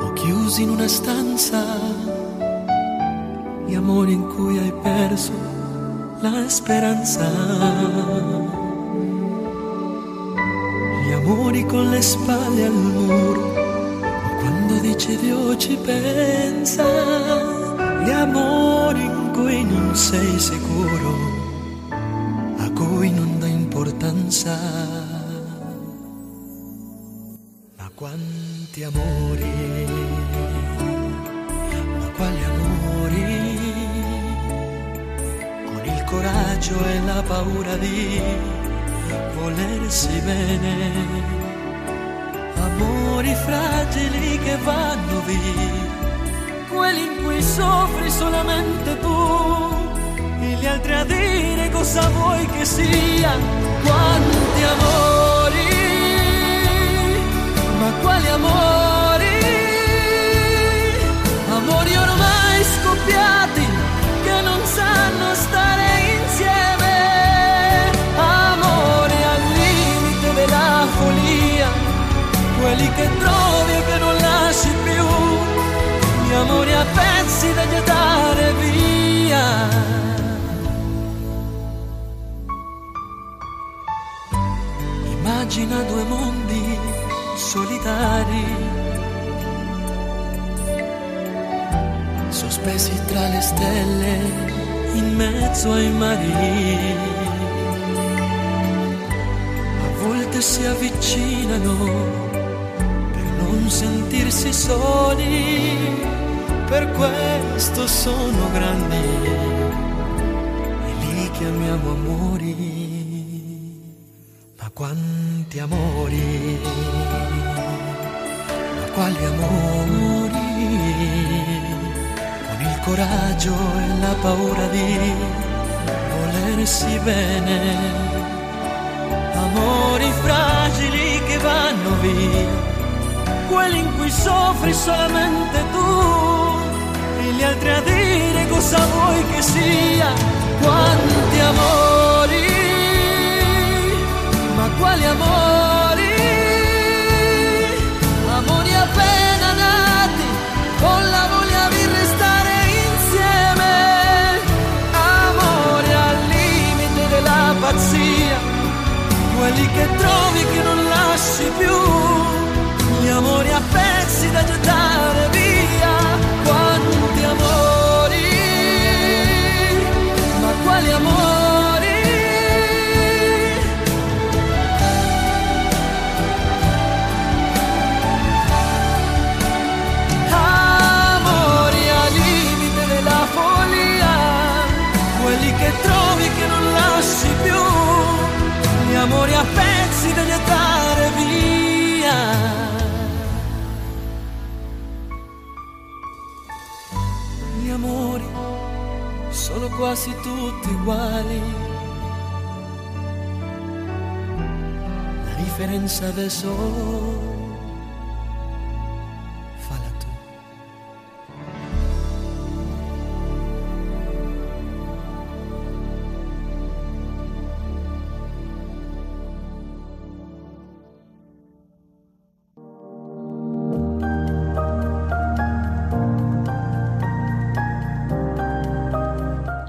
o chiusi in una stanza, gli amori in cui hai perso la speranza, gli amori con le spalle al muro, quando dici Dio ci pensa, gli amori in cui non sei sicuro, a cui non dà importanza. Ma quanti amori, coraggio e la paura di volersi bene, amori fragili che vanno via, quelli in cui soffri solamente tu, e gli altri a dire cosa vuoi che sia, quanti amori ma quali amori? Amori ormai scoppiati che trovi e che non lasci più. Gli amori a pezzi da gettare via. Immagina due mondi solitari, sospesi tra le stelle in mezzo ai mari. A volte si avvicinano sentirsi soli, per questo sono grandi. E li chiamiamo amori. Ma quanti amori, ma quali amori, con il coraggio e la paura di volersi bene, amori fragili che vanno via, quelli in cui soffri solamente tu, e gli altri a dire cosa vuoi che sia, quanti amori ma quali amori? Amori appena nati, con la voglia di restare insieme. Amori al limite della pazzia, quelli che trovi che non lasci più da gettare via della follia, quelli che trovi che non lasci più, gli amori appena quasi tutti uguali. La differenza adesso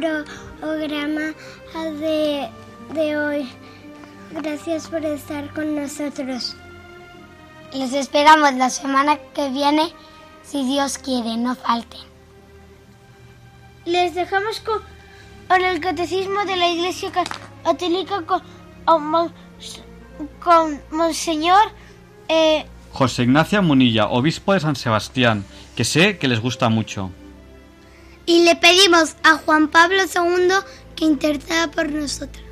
Programa de, de hoy. Gracias por estar con nosotros.
Les esperamos la semana que viene, si Dios quiere, no falten.
Les dejamos con, con el catecismo de la Iglesia Católica con, con, con Monseñor. eh,
José Ignacio Munilla, obispo de San Sebastián, que sé que les gusta mucho.
Y le pedimos a Juan Pablo II que interceda por nosotros.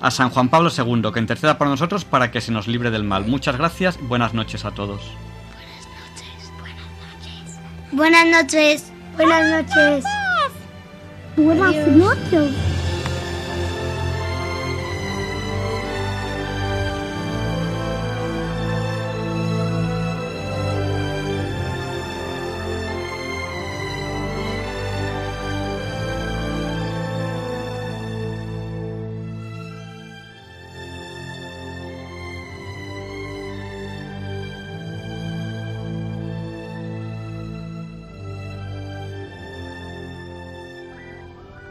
A San Juan Pablo II, que interceda por nosotros para que se nos libre del mal. Muchas gracias y buenas noches a todos.
Buenas noches. Buenas noches. Buenas noches.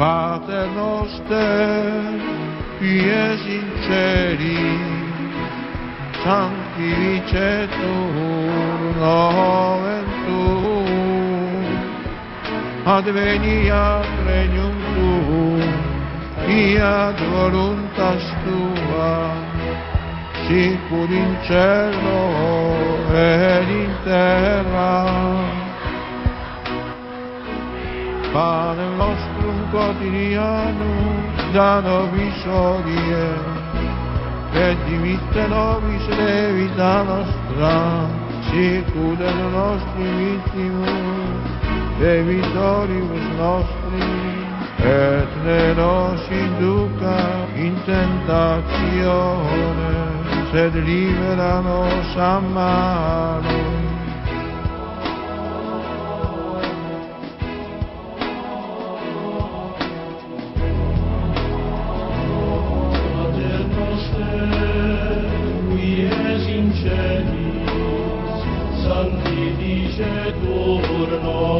Pater noster, ies inceri, sanctificetur nomen tuum, adveniat regnum tuum, iad voluntas tua, sicur in cielo ed in terra, Pane nostrum quotidianum, da nobis odie, et dimitte nobis levita nostra, sicud et nostri vittimus, debitoribus nostri, et ne nos induca in tentatione, sed libera nos a malo.
por
nós.